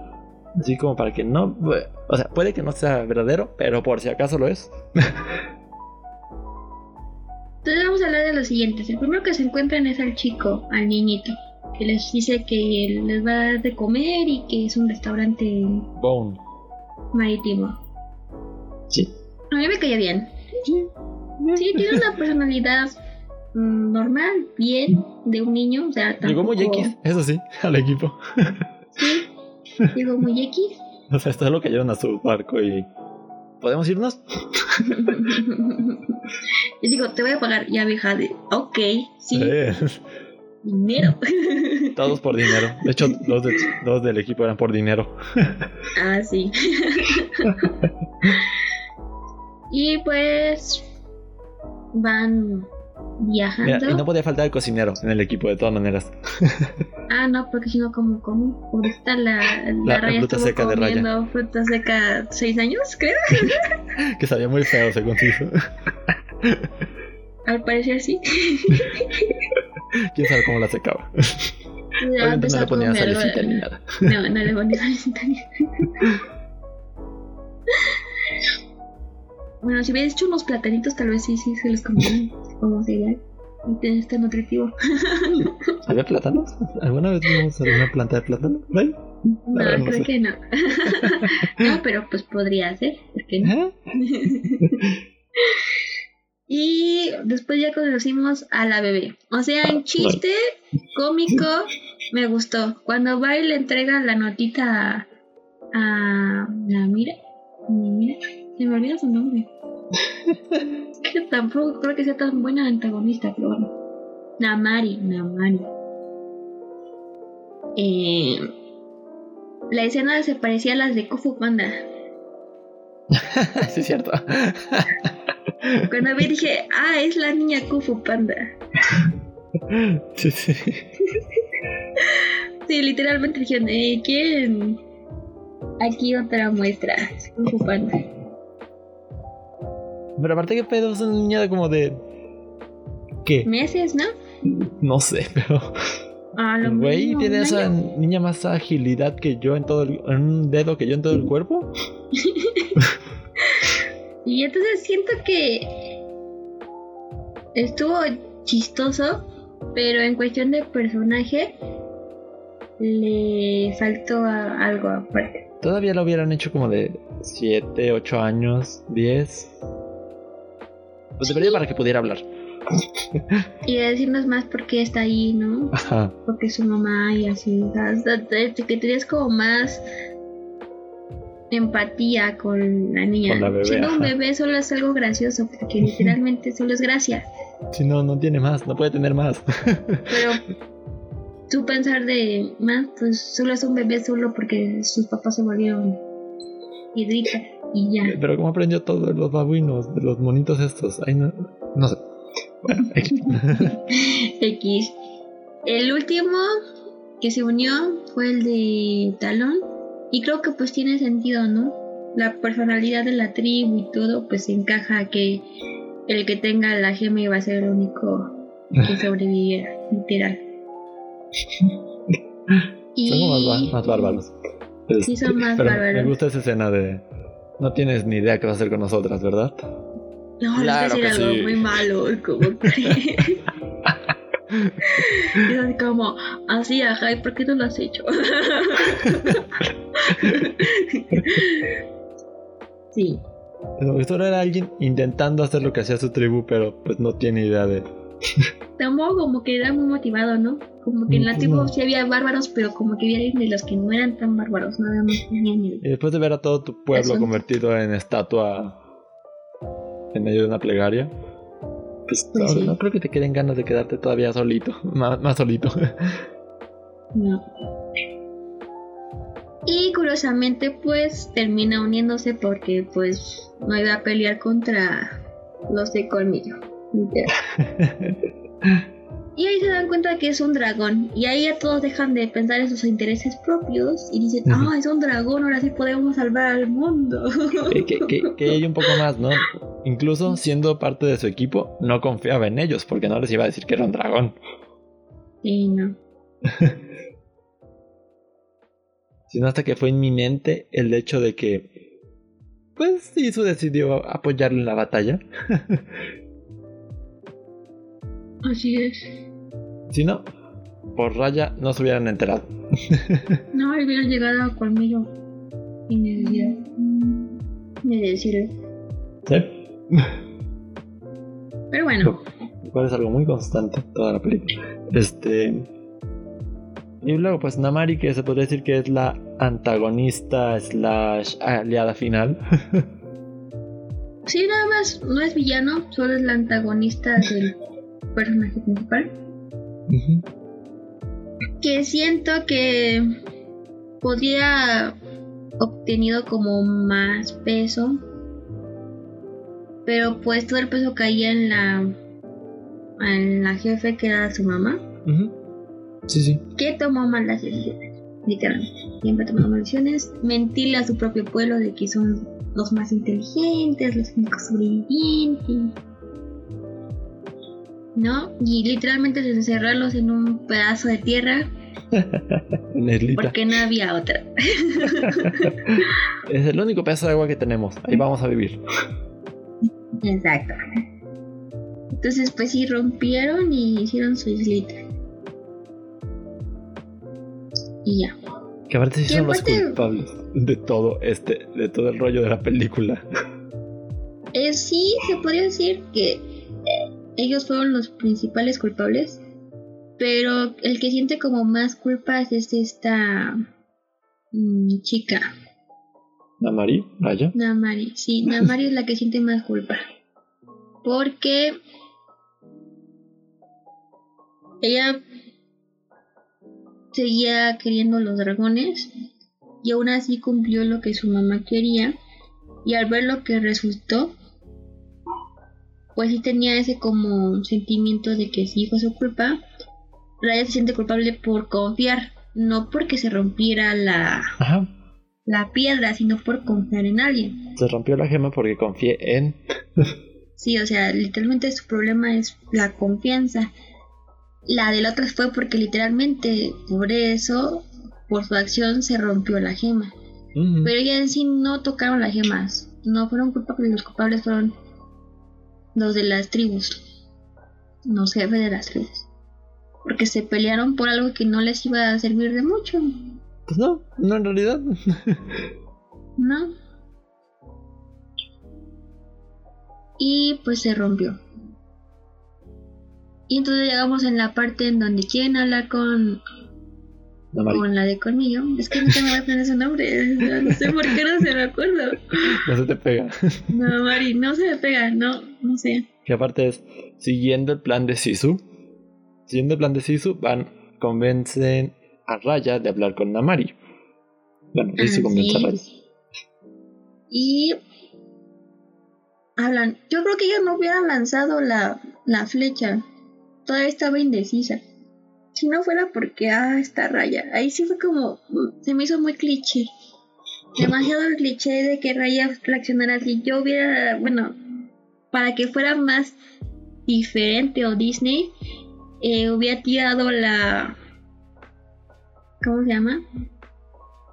Así como para que no. O sea, puede que no sea verdadero, pero por si acaso lo es. Entonces vamos a hablar de los siguientes. El primero que se encuentran es al chico, al niñito, que les dice que les va a dar de comer y que es un restaurante Bone. marítimo. Sí. A mí me caía bien. Sí. Sí, tiene una personalidad mm, normal, bien, de un niño. O sea, Llegó muy tampoco- X, eso sí, al equipo. Sí, llegó muy X. O sea, esto lo cayeron a su barco y. ¿Podemos irnos? Y digo, te voy a pagar. Ya vieja de, ok, sí, Eh, dinero. todos por dinero. De hecho, dos, de- dos del equipo eran por dinero. ah, sí. y pues van Mira, viajando. y no podía faltar el cocinero en el equipo, de todas maneras. Ah, no, porque si no, como como. Ahorita la, la, La- raya fruta estuvo seca de Raya. comiendo fruta seca seis años, creo. Que sabía muy feo, según se hizo. Al parecer sí. Quién sabe cómo la secaba. Ya Obviamente no le ponía salecita ni nada. No, no le ponía salecita ni Bueno, si hubieras hecho unos platanitos, tal vez sí, sí se los comían como cereal. Y te- está nutritivo. ¿Había plátanos? ¿Alguna vez vimos alguna planta de plátano? ahí? No, creo sé. que no. no, pero pues podría ser. ¿Por qué no? ¿Eh? y después ya conocimos a la bebé. O sea, en chiste cómico me gustó. Cuando va y le entrega la notita a, a la mira, mira, se me olvida su nombre. Tampoco creo que sea tan buena antagonista, pero bueno. Namari, Namari. Eh, la escena se parecía a las de Kofu Panda. sí, es cierto. Cuando vi dije, ah, es la niña Kufu Panda. Sí, sí. Sí, literalmente dijeron, eh, ¿quién? Aquí otra muestra. Es Kung Fu Panda. Pero aparte, ¿qué pedo? Es una niña de como de. ¿Qué? Meses, ¿no? No sé, pero. Lo Güey, ¿tiene esa año. niña más agilidad que yo en todo el. en un dedo que yo en todo el cuerpo? Y entonces siento que estuvo chistoso, pero en cuestión de personaje le faltó a- algo aparte. Todavía lo hubieran hecho como de 7, 8 años, 10. Pues debería para que pudiera hablar. Y decirnos más por qué está ahí, ¿no? Ajá. Porque su mamá y así. o sea, que tenías como más empatía con la niña. Con la bebé, Siendo un bebé solo es algo gracioso, porque literalmente solo es gracia. Si no, no tiene más, no puede tener más. Pero tú pensar de más, pues solo es un bebé solo porque sus papás se volvieron piedrita y ya. Pero como aprendió todo de los babuinos, de los monitos estos. Ay, no, no sé. Bueno, X. X. El último que se unió fue el de Talón. Y creo que pues tiene sentido, ¿no? La personalidad de la tribu y todo, pues encaja que el que tenga la gema iba a ser el único que sobreviviera, literal. Más, ba- más bárbaros. Es- Sí, son más pero bárbaros. Me gusta esa escena de. No tienes ni idea qué va a hacer con nosotras, ¿verdad? No, Claro les voy a que decir algo sí. muy malo, como que- Y es como, así, ajá, ¿y por qué no lo has hecho? sí, Pero Esto era alguien intentando hacer lo que hacía su tribu, pero pues no tiene idea de. tampoco como que era muy motivado, ¿no? Como que en la tribu sí había bárbaros, pero como que había de los que no eran tan bárbaros, nada más tenían el- Y después de ver a todo tu pueblo Eso. convertido en estatua en medio de una plegaria, pues Pues no, sí. no creo que te queden ganas de quedarte todavía solito, más, más solito. No. Y curiosamente, pues termina uniéndose porque, pues, no iba a pelear contra los de colmillo. Y ahí se dan cuenta que es un dragón. Y ahí ya todos dejan de pensar en sus intereses propios y dicen, ah, es un dragón, ahora sí podemos salvar al mundo. que, que, que, que hay un poco más, ¿no? Incluso siendo parte de su equipo, no confiaba en ellos porque no les iba a decir que era un dragón. Sí, no. sino hasta que fue inminente el hecho de que, pues Sisu decidió apoyarle en la batalla. Así es. Si no, por raya no se hubieran enterado. no, hubieran llegado a colmillo sin necesidad de decirlo. Sí. Pero bueno. Igual es algo muy constante toda la película. Este. Y luego, pues Namari, que se podría decir que es la antagonista slash aliada final. sí, nada más, no es villano, solo es la antagonista del personaje principal. Que siento que podría obtenido como más peso. Pero pues todo el peso caía en la en la jefe que era su mamá. Sí, sí. Que tomó malas decisiones, literalmente. Siempre tomó malas decisiones. Mentirle a su propio pueblo de que son los más inteligentes, los únicos sobrevivientes. ¿No? Y literalmente encerrarlos en un pedazo de tierra. Porque no había otra. es el único pedazo de agua que tenemos. Ahí vamos a vivir. Exacto. Entonces, pues sí, rompieron y hicieron su islita. Y ya. Que aparte sí son los culpables de todo este, de todo el rollo de la película. Eh, sí, se podría decir que ellos fueron los principales culpables. Pero el que siente como más culpas es esta mm, chica. ¿Namari? ¿Raya? Namari, sí, Namari es la que siente más culpa. Porque ella seguía queriendo los dragones y aún así cumplió lo que su mamá quería y al ver lo que resultó pues sí tenía ese como sentimiento de que sí fue su culpa Raya se siente culpable por confiar no porque se rompiera la la piedra sino por confiar en alguien se rompió la gema porque confié en sí o sea literalmente su problema es la confianza la del otro fue porque literalmente por eso, por su acción, se rompió la gema. Pero ella en sí no tocaron las gemas. No fueron culpables, los culpables fueron los de las tribus. Los jefes de las tribus. Porque se pelearon por algo que no les iba a servir de mucho. Pues no, no en realidad. no. Y pues se rompió. Y entonces llegamos en la parte en donde quieren hablar con con la de Colmillo. Es que no se me aprender su nombre. No sé por qué no se me acuerdo. No se te pega. No, Mari, no se me pega. No, no sé. Que aparte es, siguiendo el plan de Sisu, siguiendo el plan de Sisu, van, convencen a Raya de hablar con Namari. Bueno, Sisu convence a Raya. Y hablan. Yo creo que ellos no hubieran lanzado la, la flecha todavía estaba indecisa. Si no fuera porque, ah, esta raya. Ahí sí fue como, se me hizo muy cliché. Demasiado cliché de que Raya reaccionara así. Yo hubiera, bueno, para que fuera más diferente o Disney, eh, hubiera tirado la... ¿Cómo se llama?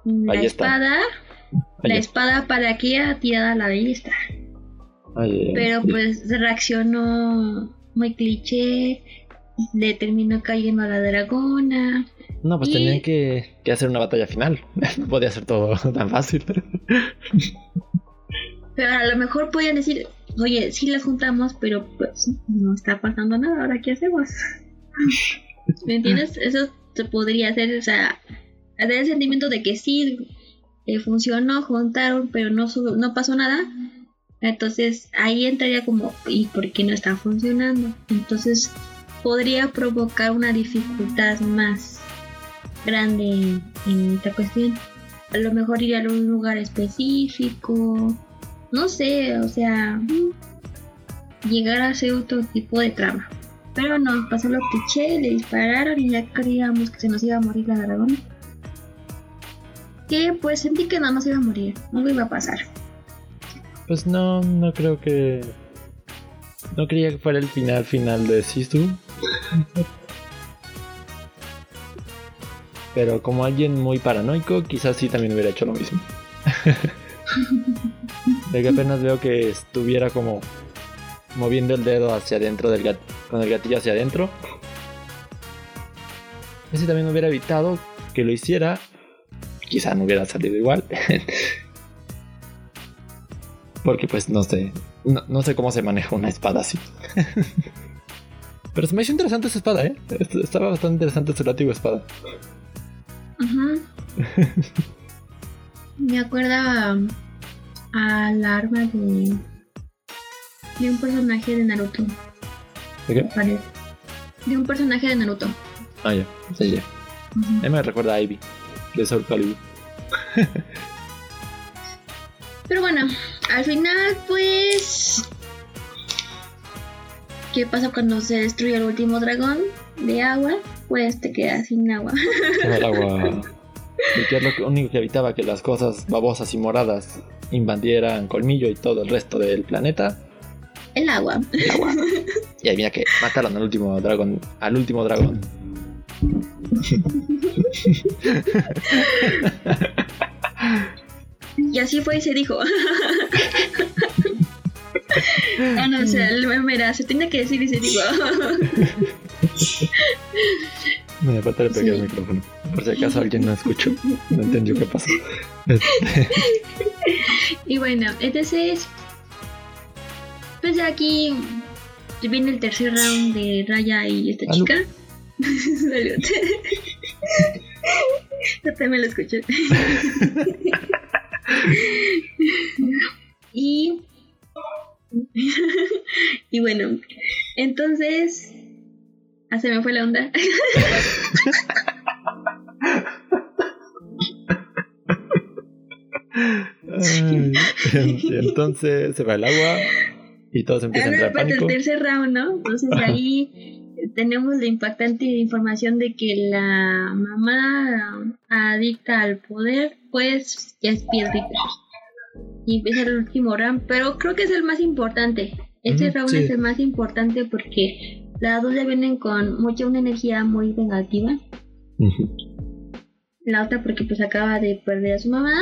La espada. La espada para que ella tirara la ballesta. Pero pues reaccionó muy cliché le terminó cayendo a la dragona. No, pues tenían que, hacer una batalla final. No podía ser todo tan fácil. Pero a lo mejor podían decir, oye, sí las juntamos, pero pues no está pasando nada, ahora qué hacemos. ¿Me entiendes? Eso se podría hacer, o sea, hacer el sentimiento de que sí eh, funcionó, juntaron, pero no, no pasó nada. Entonces ahí entraría como, ¿y por qué no está funcionando? Entonces podría provocar una dificultad más grande en esta cuestión. A lo mejor ir a un lugar específico, no sé, o sea, llegar a hacer otro tipo de trama. Pero no, pasó lo cliché, le dispararon y ya creíamos que se nos iba a morir la dragón. Que pues sentí que no nos iba a morir, no iba a pasar. Pues no, no creo que. No creía que fuera el final final de Sisu. Pero como alguien muy paranoico, quizás sí también hubiera hecho lo mismo. de que apenas veo que estuviera como moviendo el dedo hacia adentro del gat con el gatillo hacia adentro. Ese también hubiera evitado que lo hiciera. Quizá no hubiera salido igual. Porque pues no sé. No, sé cómo se maneja una espada así. Pero se me hizo interesante esa espada, ¿eh? Estaba bastante interesante su látigo espada. me acuerda al arma de, de un personaje de Naruto. ¿De qué? De un personaje de Naruto. Ah, ya, sí, ya. me recuerda a Ivy, de Soul Calibur. Pero bueno, al final, pues. ¿Qué pasa cuando se destruye el último dragón de agua? Pues te quedas sin agua. el agua. Y que es lo único que evitaba que las cosas babosas y moradas invadieran Colmillo y todo el resto del planeta. El agua. El agua. Y ahí mira que mataron al último dragón. Al último dragón. y así fue y se dijo. Ah, no, o sea, mira, se tiene que decir y se dijo. Me falta le pegué el micrófono. Por si acaso alguien no escuchó, no entendió qué pasó. Este. y bueno, entonces. Pues ya aquí viene el tercer round de Raya y esta chica. Salud. Yo también lo escuché. y. y bueno, entonces Ah, se me fue la onda. entonces se va el agua y todos empiezan a entrar pánico. el tercer round, ¿no? Entonces ahí tenemos la impactante información de que la mamá adicta al poder, pues ya es piedrita. Y empieza el último round, pero creo que es el más importante. Este round es el más importante porque las dos ya vienen con mucha una energía muy vengativa. La otra porque pues acaba de perder a su mamá.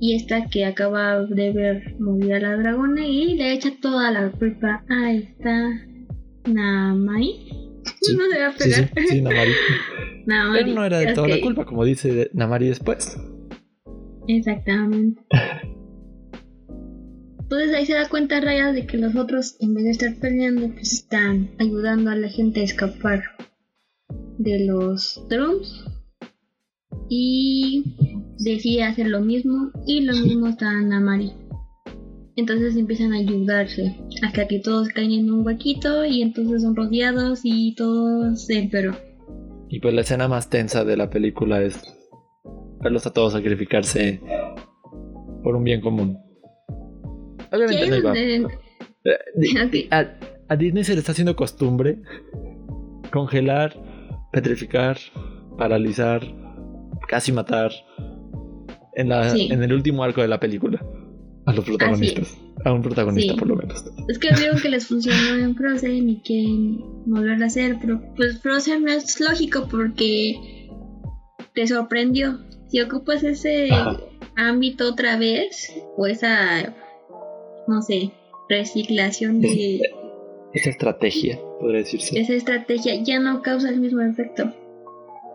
Y esta que acaba de ver morir a la dragona y le echa toda la culpa a esta Namari. no se va a pegar. Sí, sí, Namari. Pero no era de toda la culpa, como dice Namari después. Exactamente. Entonces ahí se da cuenta Raya de que los otros, en vez de estar peleando, pues están ayudando a la gente a escapar de los drums. Y decide hacer lo mismo y lo mismo está Namari. Entonces empiezan a ayudarse hasta que todos caen en un huequito y entonces son rodeados y todos se pero Y pues la escena más tensa de la película es verlos a todos sacrificarse por un bien común. Obviamente eh, A, Disney se le está haciendo costumbre congelar, petrificar, paralizar, casi matar en, la, en el último arco de la película a los protagonistas. A un protagonista, por lo menos. Es que vieron que les funcionó en Frozen y quieren volverlo a hacer, pero pues Frozen no es lógico porque te sorprendió. Si ocupas ese ámbito otra vez, o esa no sé, reciclación de... Esa estrategia, podría decirse. Esa estrategia ya no causa el mismo efecto.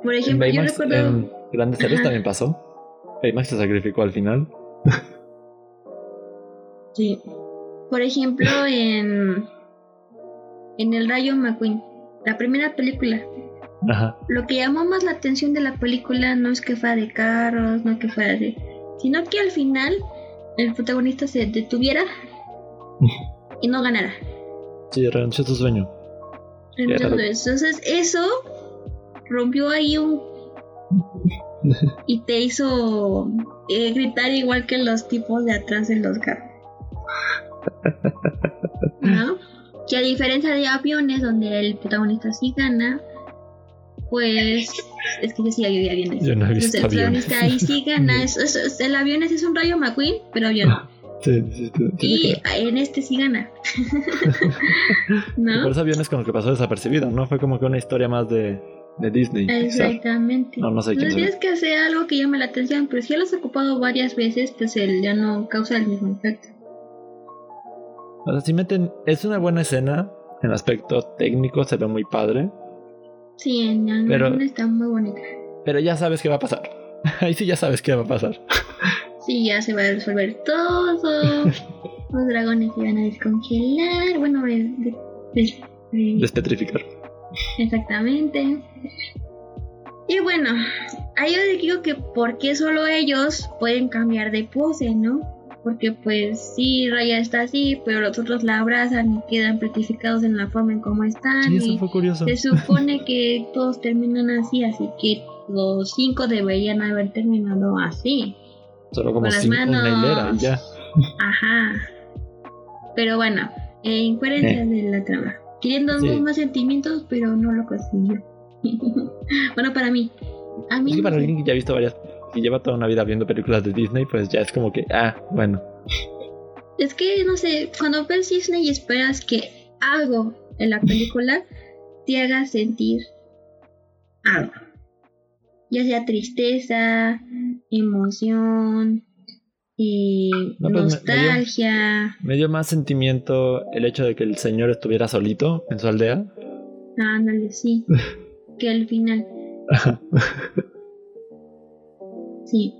Por ejemplo, yo recuerdo... En Grandes Héroes también pasó. Baymax se sacrificó al final. sí. Por ejemplo, en... En El Rayo McQueen, la primera película. Ajá. Lo que llamó más la atención de la película no es que fuera de carros, no que fuera de... Sino que al final el protagonista se detuviera y no ganara. Sí, renunció su sueño. Entonces eso rompió ahí un... y te hizo eh, gritar igual que los tipos de atrás de los carros. ¿No? Que a diferencia de aviones donde el protagonista sí gana, pues es que yo sí había aviones. Yo no he visto Entonces, aviones. Ahí sí gana. es, el avión es un rayo McQueen, pero avión. Ah, sí, sí, y en este sí gana. ¿No? por eso aviones como que pasó desapercibido, ¿no? Fue como que una historia más de de Disney. Exactamente. No, no sé Entonces tienes que hacer algo que llame la atención, pero si ya lo has ocupado varias veces, pues él ya no causa el mismo efecto. O sea, si meten. Es una buena escena. En aspecto técnico se ve muy padre. Sí, en el Pero- está muy bonita. Pero ya sabes qué va a pasar. Ahí sí ya sabes qué va a pasar. Sí, ya se va a resolver todo. Los dragones se van a descongelar. Bueno, de- de- de- de- Despetrificar. exactamente. Y bueno, ahí yo digo que por qué solo ellos pueden cambiar de pose, ¿no? Porque pues sí, Raya está así, pero los otros la abrazan y quedan petrificados en la forma en cómo están. Sí, y eso fue curioso. se supone que todos terminan así, así que los cinco deberían haber terminado así. Solo como con las manos. hilera y ya. Ajá. Pero bueno, eh, incoherencias de la trama. Queriendo Sí. más sentimientos, pero no lo consiguió. bueno, para mí. A mí Es que para alguien que ya ha visto varias. Que lleva toda una vida viendo películas de Disney, pues ya es como que. Ah, bueno. Es que, no sé, cuando ves Disney y esperas que algo en la película te haga sentir algo. Ya sea tristeza, emoción, eh, No, pues, me- me dio- nostalgia. Me dio más sentimiento el hecho de que el señor estuviera solito en su aldea. Ándale, sí. que al final. Sí.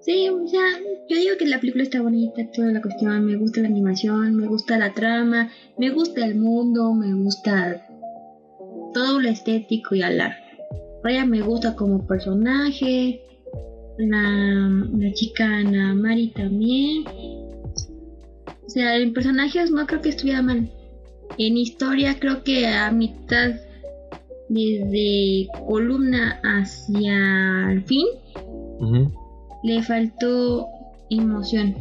Sí, o sea, yo digo que la película está bonita, toda la cuestión, me gusta la animación, me gusta la trama, me gusta el mundo, me gusta todo lo estético y hablar. Raya me gusta como personaje, la, la chica Ana Mari también. O sea, en personajes no creo que estuviera mal. En historia creo que a mitad, desde columna hacia el fin, le faltó emoción.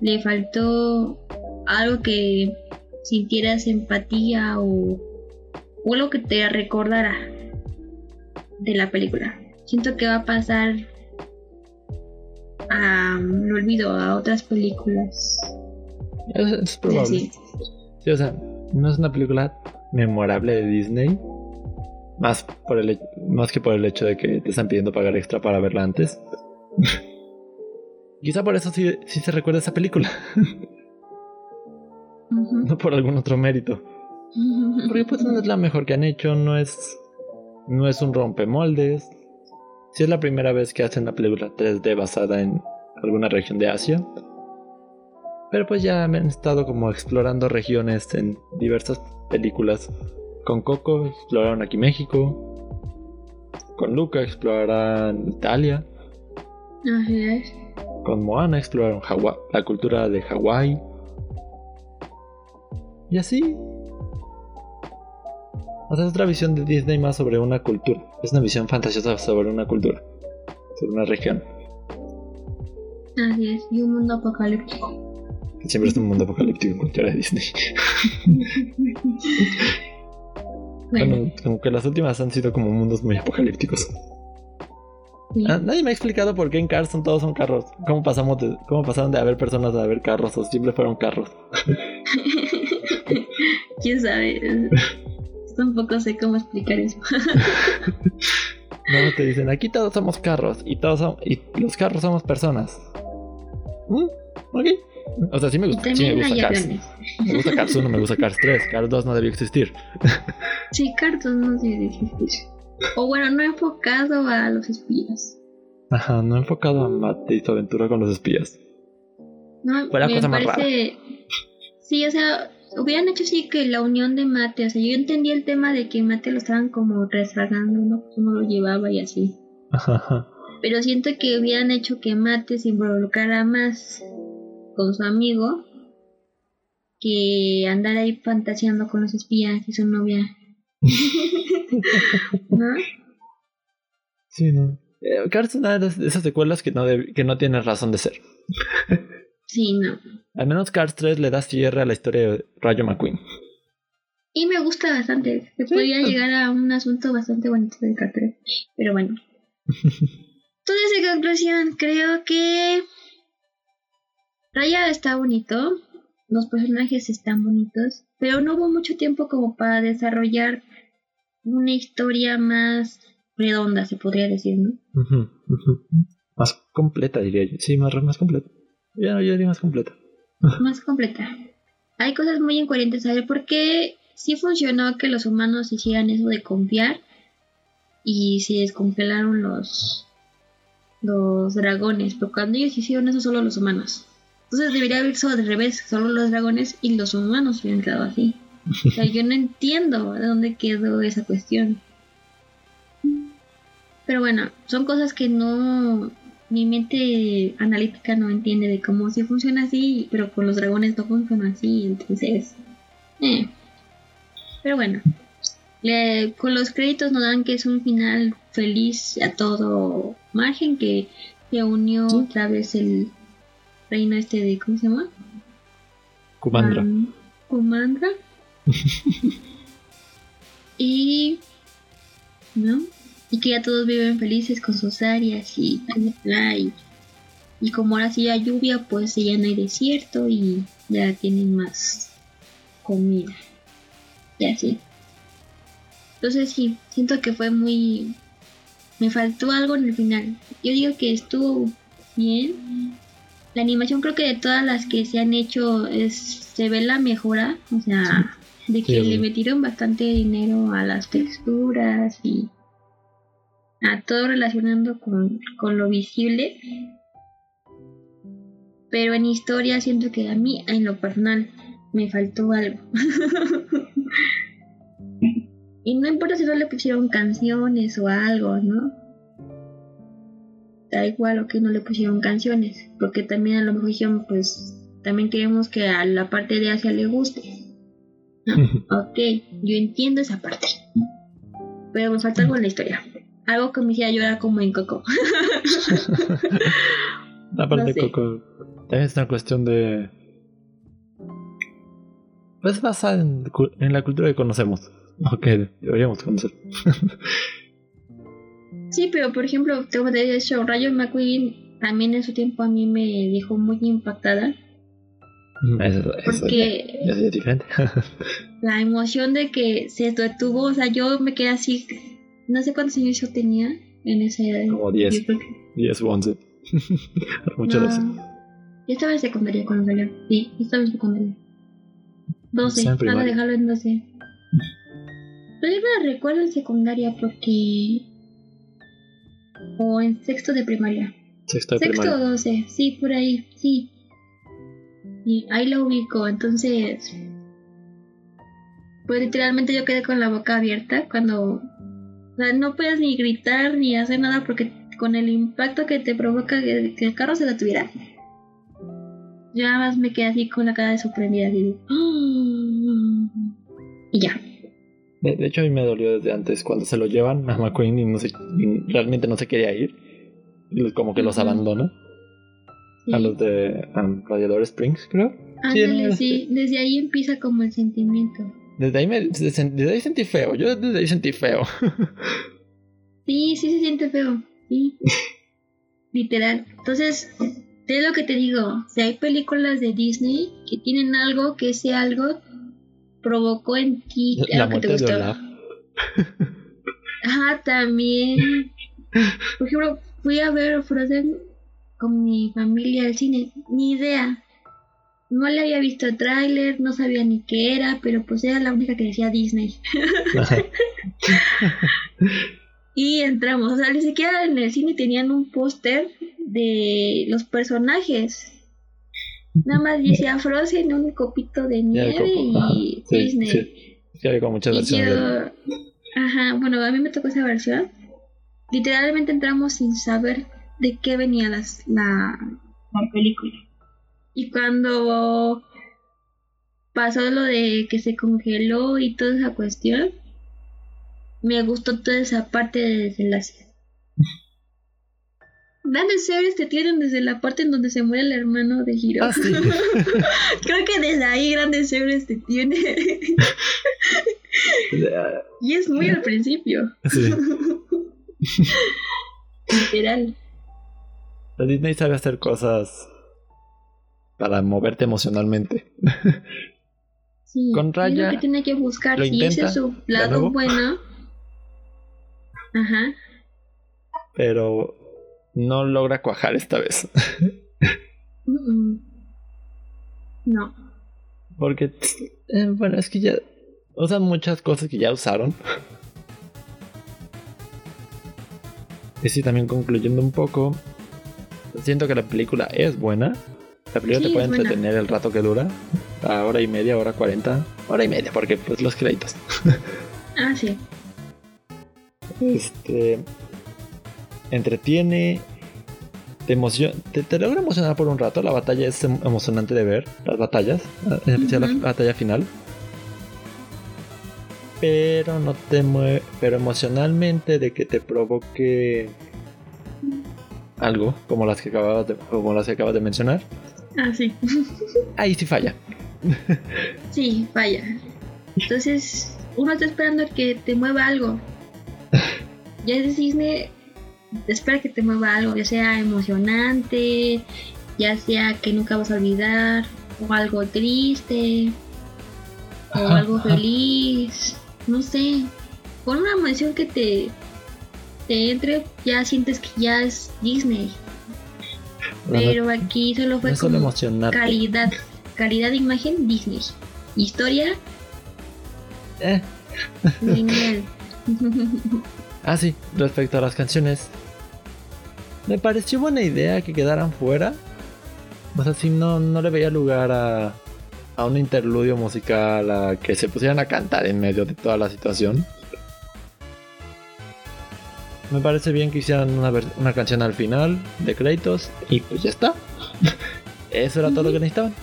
Le faltó algo que sintieras empatía o, o algo que te recordara de la película. Siento que va a pasar a lo olvido a otras películas. Es, es probable. Sí. Sí, o sea, no es una película memorable de Disney. Más, por el, más que por el hecho de que te están pidiendo pagar extra para verla antes. Quizá por eso sí, sí se recuerda esa película, no por algún otro mérito. Porque pues no es la mejor que han hecho, no es no es un rompemoldes. Si es la primera vez que hacen una película 3D basada en alguna región de Asia. Pero pues ya han estado como explorando regiones en diversas películas. Con Coco exploraron aquí México. Con Luca exploraron Italia. Así es. Con Moana exploraron Hawái, la cultura de Hawái. Y así. O sea, es otra visión de Disney más sobre una cultura. Es una visión fantasiosa sobre una cultura. Sobre una región. Así es. Y un mundo apocalíptico. Siempre es un mundo apocalíptico en cultura de Disney. Bueno, Bueno, como que las últimas han sido como mundos muy apocalípticos. sí. Ah, nadie me ha explicado por qué en Cars son todos son carros. ¿Cómo pasamos de, cómo pasaron de haber personas a haber carros o siempre fueron carros? quién sabe. Tampoco sé cómo explicar eso. No te dicen, aquí todos somos carros y todos son- y los carros somos personas. Mm, ok. O sea, sí me gusta, sí me gusta Cars. Me gusta Cars 1, me gusta Cars 3. Cars 2 no debió existir. Sí, cartón no debe existir. O bueno, no enfocado a los espías. Ajá, no enfocado a Mate y su aventura con los espías. No, Fue la me cosa más parece. Sí, o sea, hubieran hecho así que la unión de Mate. O sea, yo entendí el tema de que Mate lo estaban como rezagando, ¿no? Pues uno lo llevaba y así. Ajá, ajá. Pero siento que hubieran hecho que Mate se involucrara más con su amigo que andar ahí fantaseando con los espías y su novia. ¿No? Sí, no. Eh, Cars es una de esas- secuelas que no, que no tiene razón de ser. Sí, no. Al menos Cars 3 le da cierre a la historia de Rayo McQueen. Y me gusta bastante. Se Sí, podría llegar a un asunto bastante bonito del cartel. Pero bueno. Entonces, en conclusión, creo que Raya está bonito. Los personajes están bonitos. Pero no hubo mucho tiempo como para desarrollar una historia más redonda, se podría decir, ¿no? Más completa, diría yo. Sí, más, más completa. Ya, yo diría más completa. más completa. Hay cosas muy incoherentes, ¿sabes? Porque sí funcionó que los humanos hicieran eso de confiar y se descongelaron los los dragones, pero cuando ellos hicieron eso solo los humanos. Entonces debería haber sido al revés, solo los dragones y los humanos hubieran quedado así. O sea, yo no entiendo de dónde quedó esa cuestión. Pero bueno, son cosas que no. Mi mente analítica no entiende de cómo si funciona así, pero con los dragones no funciona así, entonces. Eh. Pero bueno, con los créditos nos dan que es un final feliz a todo margen, que se unió otra vez el reino este de. ¿Cómo se llama? Kumandra. Kumandra. y. ¿No? Y que ya todos viven felices con sus áreas y y, y como ahora sí hay lluvia, pues ya no hay desierto y ya tienen más comida. Y así. Entonces sí, siento que fue muy... Me faltó algo en el final. Yo digo que estuvo bien. La animación creo que de todas las que se han hecho es, se ve la mejora. O sea, de que le metieron bastante dinero a las texturas y a todo relacionando con, con lo visible. Pero en historia siento que a mí, en lo personal, me faltó algo. y no importa si no le pusieron canciones o algo, ¿no? Da igual o que no le pusieron canciones, porque también a lo mejor dijeron, pues también queremos que a la parte de Asia le guste. ok, yo entiendo esa parte. Pero me falta algo en la historia. Algo que me hiciera llorar como en Coco. la parte de Coco también es una cuestión de. Pues basada en, en la cultura que conocemos. Ok, deberíamos conocer. sí, pero por ejemplo, te he dicho, Rayo McQueen también en su tiempo a mí me dejó muy impactada Mm, eso, porque ya, es diferente. la emoción de que se detuvo, o sea, yo me quedé así, no sé cuántos años yo tenía en ese edad. Como 10. 10 o 11. Muchas no. veces. Yo estaba en secundaria cuando salió. Sí, yo estaba en secundaria. 12. Van a dejarlo en 12. Pero yo me recuerdo en secundaria porque. O en sexto de primaria. Sexto de sexto primaria. o 12, sí, por ahí, sí. Y ahí lo ubico, entonces. Pues literalmente yo quedé con la boca abierta cuando. O sea, no puedes ni gritar ni hacer nada porque con el impacto que te provoca que, el carro se detuviera. Yo nada más me quedé así con la cara de sorprendida y, y ya. De, hecho, a mí me dolió desde antes cuando se lo llevan a McQueen y, no se, realmente no se quería ir. Y como que los abandona a los de Radiador Springs, creo. Ándale, sí, desde ahí empieza como el sentimiento. Desde ahí, me, desde, ahí sentí feo, yo desde ahí sentí feo. sí, sí se siente feo, sí. Literal. Entonces, es lo que te digo, si hay películas de Disney que tienen algo, que ese algo provocó en ti La que te gustó. Ajá, también. Por ejemplo, fui a ver Frozen con mi familia al cine, ni idea. No le había visto el tráiler, no sabía ni qué era, pero pues era la única que decía Disney. y entramos, o sea, ni siquiera en el cine tenían un póster de los personajes. Nada más decía Frozen, un copito de nieve y Disney. Sí. Sí, había muchas versiones. Ajá, bueno, a mí me tocó esa versión. Literalmente entramos sin saber de qué venía la, la, película. Y cuando pasó lo de que se congeló y toda esa cuestión, me gustó toda esa parte de desenlace. Grandes series te tienen desde la parte en donde se muere el hermano de Hiro. Ah, Creo que desde ahí grandes series te tiene. y es muy al principio. Literal. La Disney sabe hacer cosas para moverte emocionalmente. Sí, Con Raya. Lo que tiene que buscar, si ese es su lado bueno, Ajá. Pero no logra cuajar esta vez. No. Porque, eh, bueno, es que ya usan muchas cosas que ya usaron. Y sí, también concluyendo un poco, siento que la película es buena. La película Sí, te puede buena. entretener el rato que dura. A hora y media, hora cuarenta. Hora y media, porque pues los créditos. Ah, sí. Este. Entretiene. Te, emociona, te, te logra emocionar por un rato. La batalla es em- emocionante de ver. Las batallas. En especial la batalla final. Pero no te mueve. Pero emocionalmente de que te provoque. Algo. Como las que acabas de, como las que acabas de mencionar. Ah, sí. Ahí sí falla. Sí, vaya. Entonces, uno está esperando que te mueva algo. Ya es Disney, espera que te mueva algo, ya sea emocionante, ya sea que nunca vas a olvidar, o algo triste, o algo ajá. feliz, no sé. Con una emoción que te, te entre, ya sientes que ya es Disney. No, no- Pero aquí solo no fue solo como calidad, calidad de imagen Disney. Historia, Eh. Ah, sí, respecto a las canciones. Me pareció buena idea que quedaran fuera. O sea, si no, no le veía lugar a, a un interludio musical, a que se pusieran a cantar en medio de toda la situación. Me parece bien que hicieran una, una canción al final de créditos y pues ya está. Eso era todo lo que necesitaban.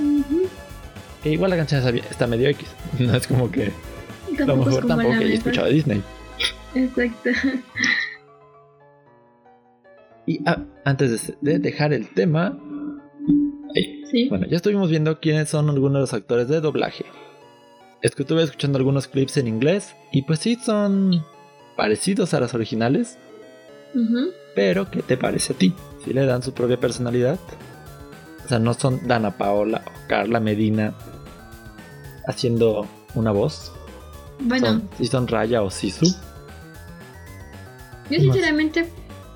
Ujú. E igual la canción está, medio X. No es como que lo Tampoco es mejor tampoco que haya escuchado de Disney. Exacto. Y ah, antes de, de dejar el tema, Sí. bueno, ya estuvimos viendo quiénes son algunos de los actores de doblaje. Es que estuve escuchando algunos clips en inglés y pues sí son parecidos a las originales, pero ¿qué te parece a ti? Si le dan su propia personalidad, o sea, no son Dana Paola o Carla Medina haciendo una voz, Bueno, son, si son Raya o Sisu. yo más?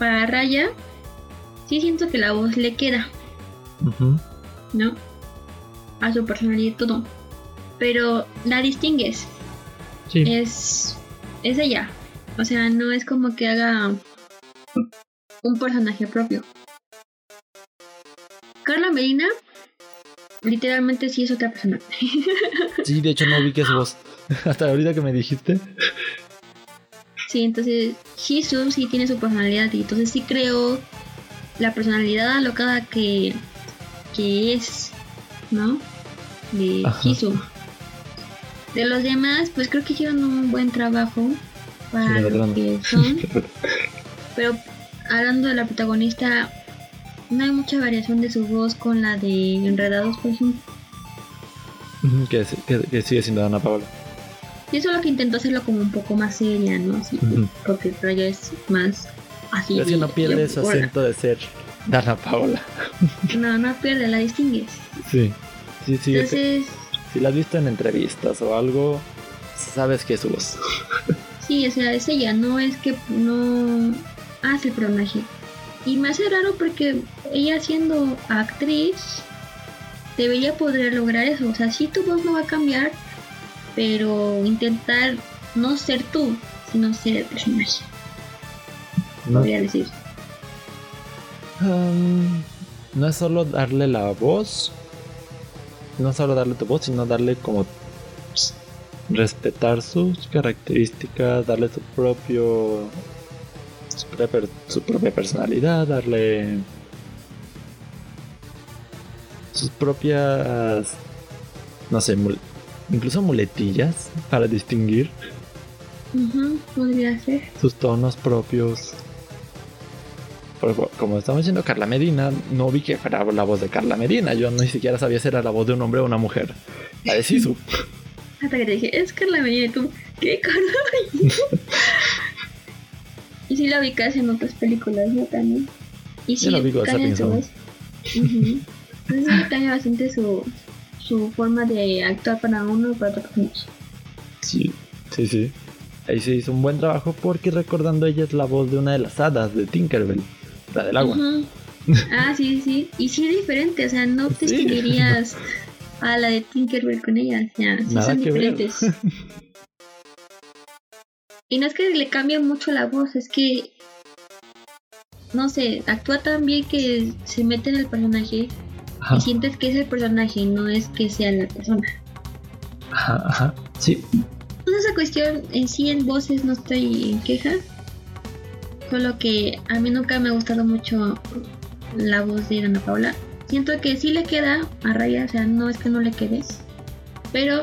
Para Raya sí siento que la voz le queda. ¿no? A su personalidad y todo. Pero la distingues. Sí, Es es ella. O sea, no es como que haga un personaje propio. Carla Medina literalmente sí es otra persona. sí, de hecho no ubiqué su voz. Hasta ahorita que me dijiste. Sí, entonces Shizu sí tiene su personalidad y entonces sí creo la personalidad alocada que, que es, ¿no? De Ajá. De los demás, pues creo que hicieron un buen trabajo para Sí, lo que son. Pero hablando de la protagonista, no hay mucha variación de su voz con la de Enredados, por ejemplo. Ujú, que, que- que sigue siendo Dana Paola. Y eso es lo que intentó hacerlo como un poco más seria, ¿no? Así. Porque el rayo es más así. Es que no de- pierde de- su acento de ser Dana Paola. No, no pierde, la distingues. Sí. Sí, sí. Entonces, Si la has visto en entrevistas o algo, sabes que es su voz. sí, o sea, es ella, no es que no hace el personaje. Y me hace raro porque ella siendo actriz debería poder lograr eso. O sea, sí tu voz no va a cambiar, pero intentar no ser tú, sino ser el personaje, ¿no? podría decir. Um, no es solo darle la voz, no es solo darle tu voz, sino darle como respetar sus características, darle su propio su propia, su propia personalidad, darle sus propias no sé, incluso muletillas para distinguir Ujú, podría ser. sus tonos propios. Porque, como estamos diciendo, Carla Medina, no vi que fuera la voz de Carla Medina. Yo ni siquiera sabía si era la voz de un hombre o una mujer. La de Sisu. Hasta que te dije, es Carla Medina y tú, ¿qué caray? y si la ubicas en otras películas, ¿no? También. Y Yo la sí, ubico Sapiens su voz. Ujú. Entonces sí cambia bastante su, su forma de actuar para uno y para otro personaje. Sí, sí, sí. ahí se hizo un buen trabajo porque recordando ella es la voz de una de las hadas de Tinkerbell, la del agua. Ah, sí, sí. Y sí es diferente, o sea, no te Sí. a la de Tinkerbell con ella. O sea, sí Nada son ver. diferentes. Y no es que le cambie mucho la voz, es que. No sé, actúa tan bien que se mete en el personaje Ajá, y sientes que es el personaje, no es que sea la persona. ajá, ajá. Sí, Entonces, esa cuestión en sí en voces no estoy en queja. Solo que a mí nunca me ha gustado mucho la voz de Ana Paula. Siento que sí le queda a Raya, o sea, no es que no le quede. Pero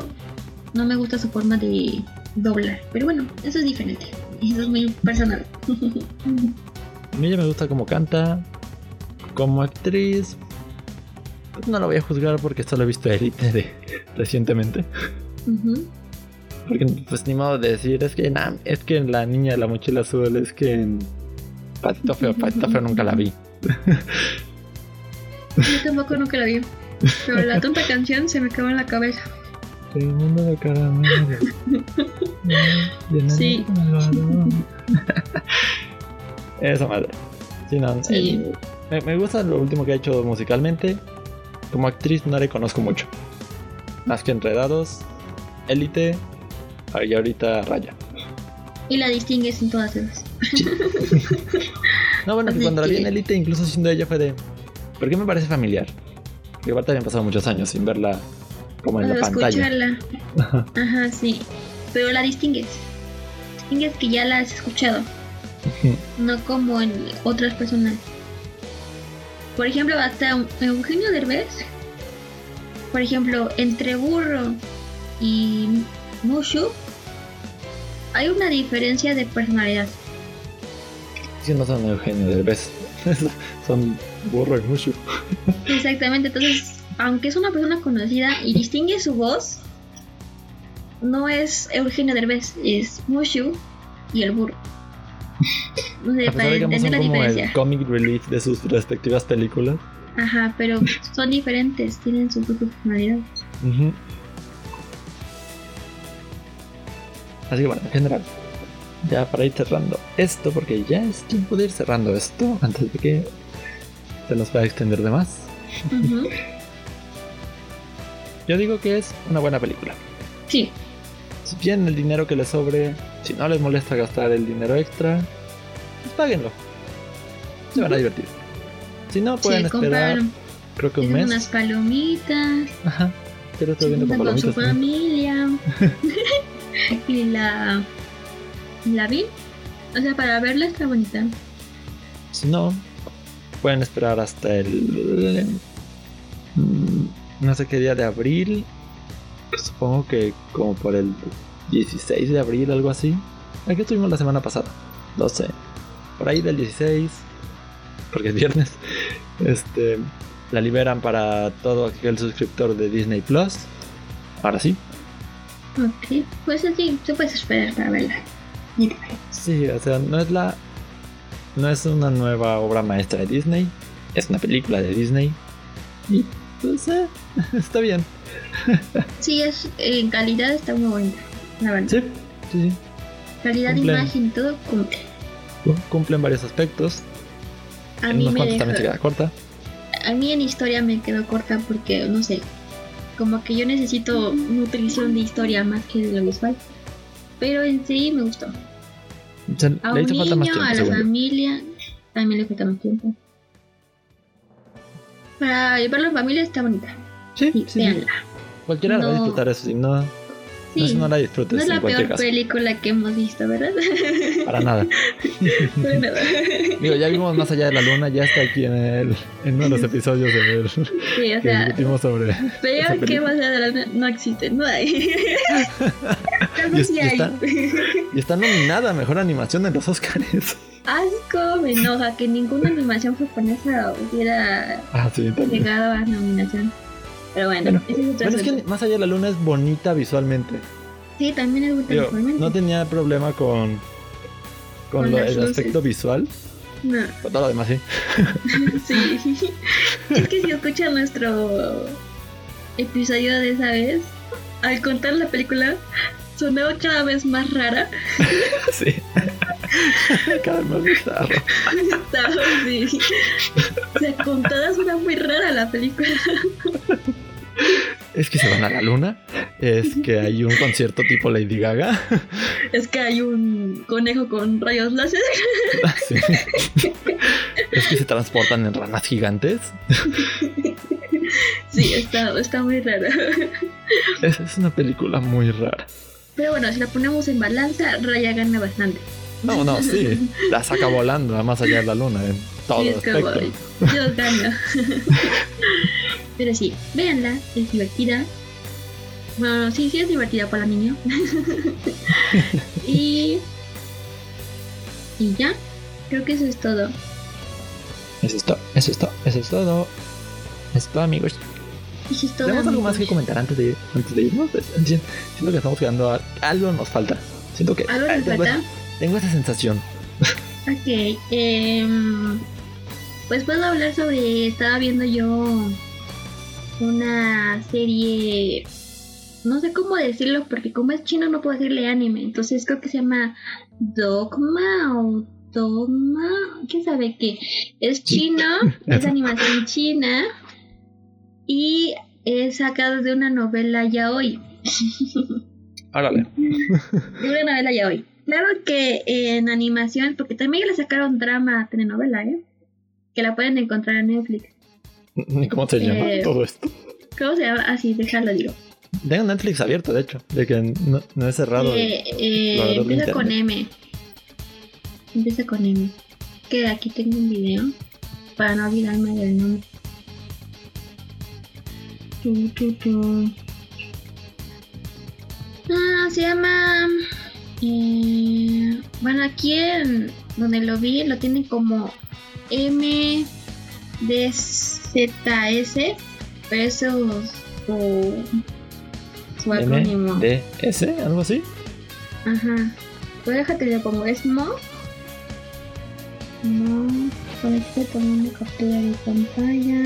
no me gusta su forma de doblar. Pero bueno, eso es diferente. Eso es muy personal. a mí ella me gusta cómo canta, como actriz. Pues no la voy a juzgar porque solo he visto Elite de, recientemente. Porque pues ni modo de decir, es que nah, es que en la niña de la mochila azul, es que en Patito Feo, Patito Feo nunca la vi. Yo tampoco nunca la vi. Pero la tonta canción se me quedó en la cabeza. El mundo de caramelo. Sí. Esa madre. Sí, no, Sí. eh, me, me gusta lo último que ha hecho musicalmente. Como actriz no le conozco mucho. Más que Enredados, Élite y ahorita Raya. Y la distingues en todas esas. No, bueno, que cuando la vi en Elite, incluso siendo ella fue de. ¿Por qué me parece familiar? Porque aparte habían pasado muchos años sin verla como en la Al pantalla. escucharla. Ajá, sí. Pero la distingues. Distingues que ya la has escuchado. No como en otras personas. Por ejemplo, hasta Eugenio Derbez. Por ejemplo, entre Burro y Mushu. Hay una diferencia de personalidad. Sí, no son Eugenio Derbez. son Burro y Mushu. Exactamente, entonces, aunque es una persona conocida y distingue su voz, no es Eugenio Derbez, es Mushu y el burro. No sé, A pesar para entender son la como el comic relief de sus respectivas películas. Ajá, pero son diferentes, tienen su propia personalidad. Ujú. Así que bueno, en general, ya para ir cerrando esto, porque ya es tiempo de ir cerrando esto antes de que se nos va a extender de más. Ujú. Yo digo que es una buena película. Sí, bien el dinero que les sobre, si no les molesta gastar el dinero extra, pues páguenlo. Se van a divertir. Si no, pueden se esperar, creo que un mes. unas palomitas, Ajá. Se estoy viendo con juntan con su palomitas. familia y la la vi. O sea, para verla está bonita. Si no, pueden esperar hasta el. mm, No sé qué día de abril. Supongo que como por el 16 de abril, algo así. Aquí estuvimos la semana pasada. No sé. Por ahí del 16. Porque es viernes. Este. La liberan para todo aquel suscriptor de Disney Plus. Ahora sí. Ok, pues así, tú puedes esperar para verla. Sí, o sea, no es la. No es una nueva obra maestra de Disney. Es una película de Disney. Y pues eh, está bien. Sí, es, en calidad está muy bonita, la verdad. Sí, sí, sí. Calidad de Cumplen. imagen y todo cumple. Cumplen varios aspectos. A en mí me también se queda corta. a mí en historia me quedó corta porque, no sé, como que yo necesito nutrición de historia más que de lo visual. Pero en sí me gustó. O sea, A le un hizo falta más niño, tiempo, a la familia, también le falta más tiempo. Para llevarlo en familia está bonita. Sí, Sí, sí, sí. véanla. Cualquiera la va a disfrutar eso. Si no, no, Sí, si no la disfrutes no es la peor caso. película que hemos visto, ¿verdad? Para nada. Bueno, Digo, ya vimos más allá de la luna. Ya está aquí en, el, en uno de los episodios de ver sí, o que sea, discutimos sobre. peor que más adelante no existe, no hay. Y vez es- sí y hay. está- Y está nominada a mejor animación en los Oscars. Asco, me enoja que ninguna animación japonesa hubiera Ah, sí, llegado a nominación. Pero bueno, Bueno, ese es que más allá de la luna es bonita visualmente. Sí, también es bonito Digo, visualmente. no tenía problema con, con, Con lo- las el luces. aspecto visual. No, Pero todo lo demás sí. sí. es que si escuchan nuestro episodio de esa vez, al contar la película, sonaba cada vez más rara. sí. Cada vez más bizarro. Así. O sea, contada suena muy rara la película. Es que se van a la luna. Es que hay un concierto tipo Lady Gaga. Es que hay un conejo con rayos láser. Sí. Es que se transportan en ranas gigantes. Sí, está, está muy rara. Es, es una película muy rara. Pero bueno, si la ponemos en balanza, Raya gana bastante. No, no, sí. La saca volando más allá de la luna en todo es como, gana. Pero sí, véanla, es divertida. Bueno, sí, sí es divertida para niño. y. Y ya, creo que eso es todo. Eso es todo, eso es todo, eso es todo. Eso es todo, amigos. Eso es todo. ¿Tenemos algo más que comentar antes de, antes de irnos? Pues, si- Siento que estamos quedando a... Algo nos falta. Siento que... ¿Algo nos falta? Tengo esa sensación. Ok, em, pues puedo hablar sobre. Estaba viendo yo una serie. No sé cómo decirlo, porque como es chino no puedo decirle anime. Entonces creo que se llama Dogma o Dogma. ¿Quién sabe qué? Es chino, es animación china y es sacado de una novela ya hoy. Árale. De una novela ya hoy. Claro que en animación, porque también le sacaron drama a telenovela, ¿eh? Que la pueden encontrar en Netflix. Cómo se llama Eh, todo esto. ¿Cómo se llama? Así, déjalo digo. Tengo Netflix abierto, de hecho. De que no, no he cerrado. Eh, eh, empieza con M. Empieza con M. Que aquí tengo un video para no olvidarme del nombre. Tu, tu, tu. Ah, se llama. Eh, bueno, aquí en donde lo vi lo tienen como M D Z S, pero eso es su, su acrónimo. M, D, S, algo así. Ajá. Pues déjate lo pongo. Es Mo. Mo. Por estoy tomando captura de pantalla.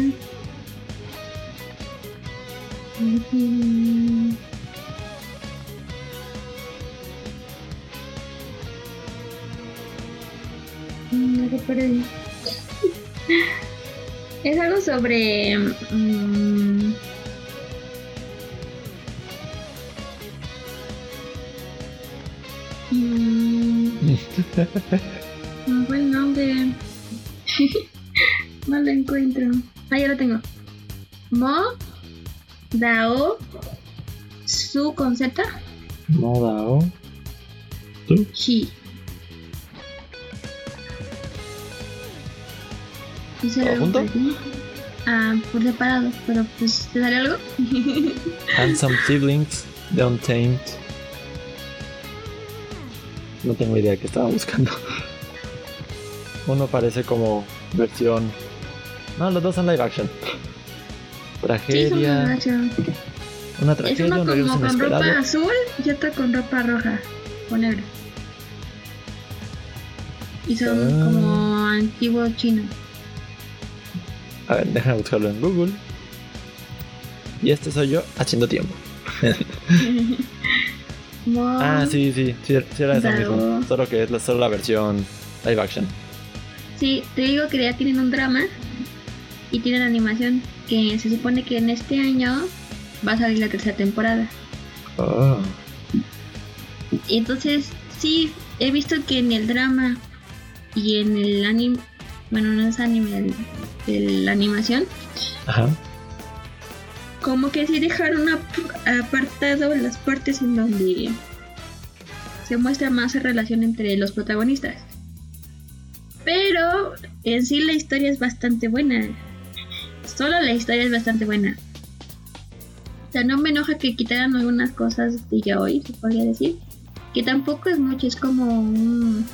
Ujú. Mm, Es algo sobre. mm, mm, no fue el nombre. no lo encuentro. Ah, ya lo tengo. Mo. Dao. Su con Z. Modao. Chi. ¿Todo algo junto? Ah, por separado, pero pues, ¿te sale algo? Handsome Siblings de Untamed. No tengo idea de qué estaba buscando. Uno parece como versión. No, los dos son live action. Sí, es una Tragedia. Es tragedia, uno un regreso como con ropa azul y otro con ropa roja o negra. Y son Ah. como antiguo chino. A ver, déjame buscarlo en Google. Y este soy yo haciendo tiempo. Ah, sí, sí, sí, sí era eso Bravo. mismo. Solo que es la, solo la versión live action. Sí, te digo que ya tienen un drama y tienen animación que se supone que en este año va a salir la tercera temporada. Oh. Entonces, sí, he visto que en el drama y en el anime, bueno, no es anime, el- la animación, Ajá. como que sí dejaron ap- apartado las partes en donde se muestra más la relación entre los protagonistas. Pero en sí la historia es bastante buena. Solo la historia es bastante buena. O sea, no me enoja que quitaran algunas cosas de ya hoy, se podría decir. Que tampoco es mucho, es como un...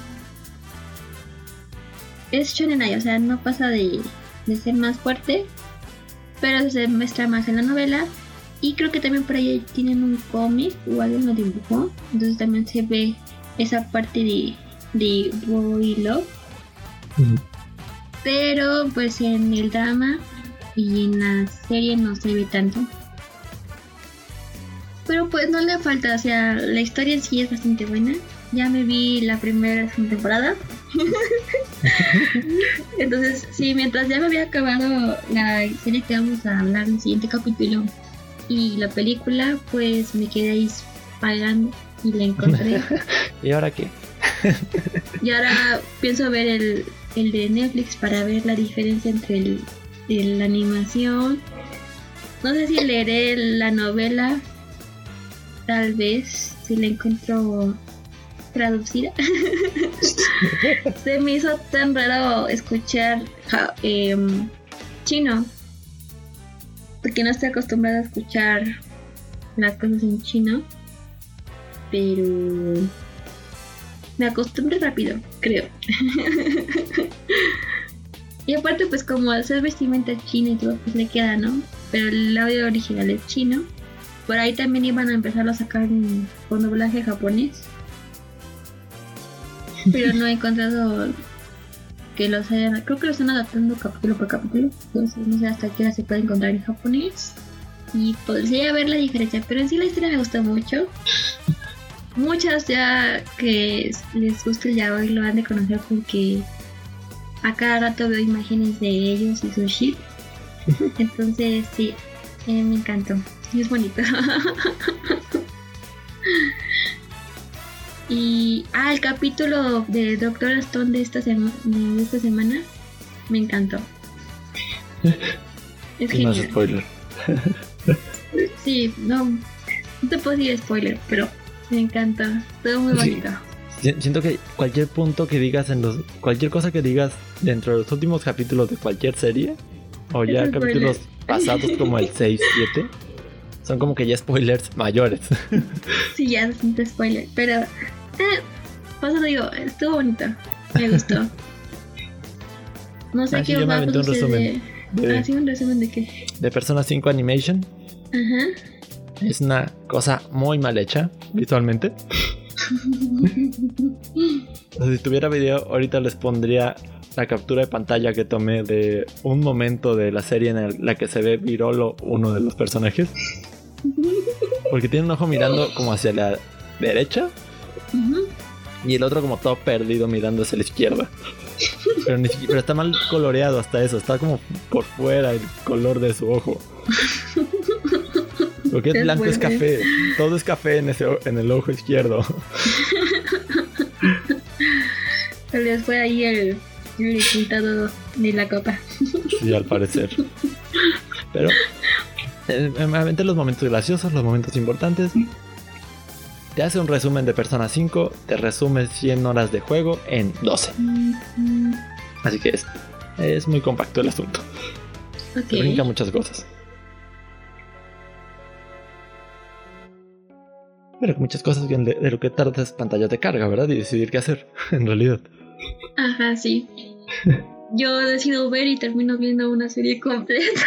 Es shonen ai, o sea, no pasa de, de ser más fuerte, pero se muestra más en la novela. Y creo que también por ahí tienen un cómic o alguien lo dibujó. Entonces también se ve esa parte de, de Boy Love. Pero pues en el drama y en la serie no se ve tanto. Pero pues no le falta, o sea, la historia en sí es bastante buena. Ya me vi la primera temporada. Entonces, sí, mientras ya me había acabado la serie que vamos a hablar en el siguiente capítulo y la película, pues me quedé ahí pagando y la encontré. ¿Y ahora qué? y ahora pienso ver el, el de Netflix para ver la diferencia entre el, la animación. No sé si leeré la novela, tal vez, si la encuentro traducida. Se me hizo tan raro escuchar em, chino, porque no estoy acostumbrada a escuchar las cosas en chino, pero me acostumbré rápido, creo. y aparte, pues como hacer vestimenta china y todo, pues le queda, ¿no? Pero el audio original es chino. Por ahí también iban a empezar a sacar con doblaje japonés. Pero no he encontrado que los hayan. Creo que lo están adaptando capítulo por capítulo. Entonces no sé hasta qué hora se puede encontrar en japonés. Y podría ver la diferencia. Pero en sí la historia me gusta mucho muchas ya que les gusta el yaoi lo han de conocer porque a cada rato veo imágenes de ellos y su ship. Entonces, sí, eh, me encantó. Es bonito. y, ah, el capítulo de Doctor Stone de esta, de esta semana me encantó. Es genial. No spoiler. sí, no, no te puedo decir spoiler, pero me encanta, todo muy bonito. Siento que cualquier punto que digas en los. Cualquier cosa que digas dentro de los últimos capítulos de cualquier serie, o ya capítulos pasados como el 6, 7, son como que ya spoilers mayores. sí, ya es un spoiler, pero. Eh, paso digo, estuvo bonito, me gustó. No sé ah, qué va a un resumen. De, ah, un resumen de qué? De Persona 5 Animation. Ajá. Es una cosa muy mal hecha visualmente. si tuviera video, ahorita les pondría la captura de pantalla que tomé de un momento de la serie en la que se ve Virolo, uno de los personajes. Porque tiene un ojo mirando como hacia la derecha. Y el otro como todo perdido mirando hacia la izquierda. Pero, pero está mal coloreado hasta eso. Está como por fuera el color de su ojo. Porque es blanco es café. Todo es café en, ese, en el ojo izquierdo. Tal vez fue ahí el, el pintado de la copa. Sí, al parecer. Pero obviamente los momentos graciosos, los momentos importantes. Te hace un resumen de Persona 5, te resume 100 horas de juego en 12. Así que es, es muy compacto el asunto. Okay. brinca muchas cosas. Pero muchas cosas de, de lo que tardas pantallas de carga, ¿verdad? Y decidir qué hacer, en realidad. Ajá, sí. Yo decido ver y termino viendo una serie completa.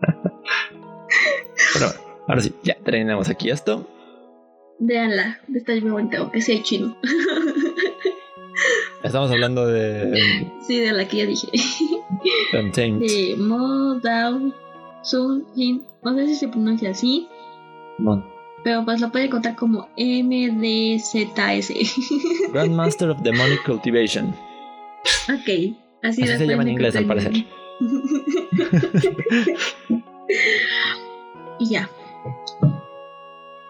Pero ahora sí, ya terminamos aquí esto. Véanla, está muy bonita, aunque sea chino. Estamos hablando de. Sí, de la que ya dije. De Mo Dao Sun Jin. No sé si se pronuncia así. Mon. Pero pues lo puede contar como MDZS. Grandmaster of Demonic Cultivation. Ok, así, así se llama en inglés al parecer. y ya.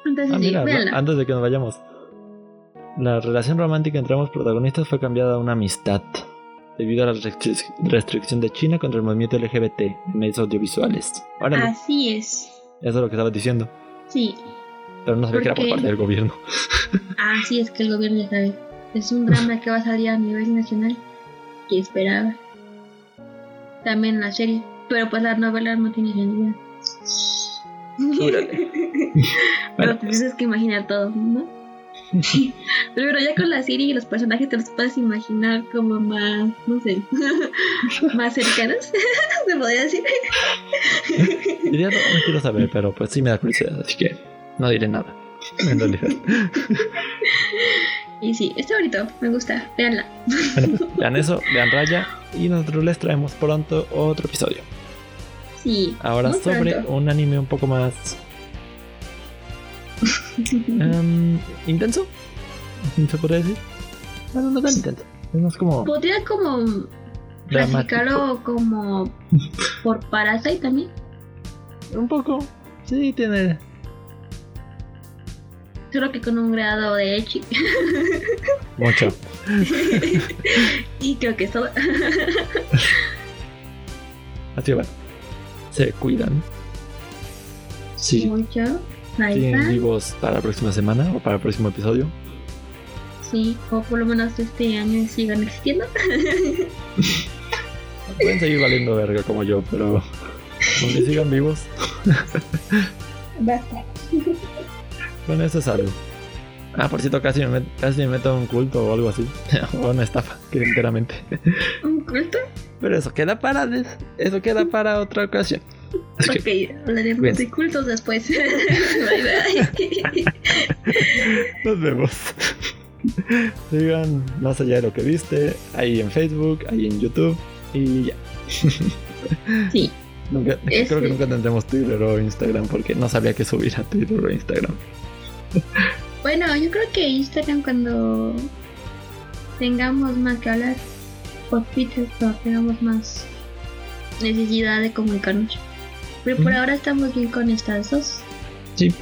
Entonces, ah, mira, antes de que nos vayamos. La relación romántica entre ambos protagonistas fue cambiada a una amistad debido a la restricción de China contra el movimiento LGBT en medios audiovisuales. Así es. Eso es lo que estabas diciendo. Sí, pero no sabía que era por parte del gobierno. Ah, sí, es que el gobierno ya sabe. Es un drama que va a salir a nivel nacional. Que esperaba. También la serie. Pero pues la novela no tiene sentido. Pero pues es que imaginar todo, ¿no? Pero ya con la serie y los personajes te los puedes imaginar como más, no sé, más cercanos, se podría decir. Diría, no, no quiero saber, pero pues sí me da curiosidad, así que no diré nada, en realidad. y sí, está bonito, me gusta, veanla. vean eso, vean Raya y nosotros les traemos pronto otro episodio. Sí. Ahora sobre un anime un poco más Em, ¿Intenso? ¿Se podría decir? Bueno, no tan intenso. Es más como Podría como clasificarlo como por Parasite también. Un poco. Sí, tiene. Solo que con un grado de Echi. Mucho. y creo que es todo. Así bueno. Se cuidan. Sí. Mucho. Está. vivos para la próxima semana o para el próximo episodio. Sí, o por lo menos este año sigan existiendo. Pueden seguir valiendo verga como yo, pero. Aunque sigan vivos, Basta. con eso es algo. Ah, por cierto, casi me, met- casi me meto en un culto o algo así. o una estafa, que enteramente. ¿Un culto? Pero eso queda para des- eso queda para otra ocasión. Así que Ok, hablaremos Bien. de cultos después. bye bye. nos vemos. Sigan más allá de lo que viste, ahí en Facebook, ahí en YouTube y ya. sí, Nunca, Creo que nunca tendremos Twitter o Instagram porque no sabía qué subir a Twitter o Instagram. Bueno, yo creo que Instagram cuando tengamos más que hablar, o Twitter cuando tengamos más necesidad de comunicarnos. Pero por ahora estamos bien con estas dos. Sí.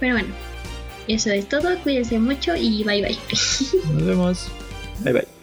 Pero bueno, eso es todo. Cuídense mucho y bye bye. Nos vemos. Bye bye.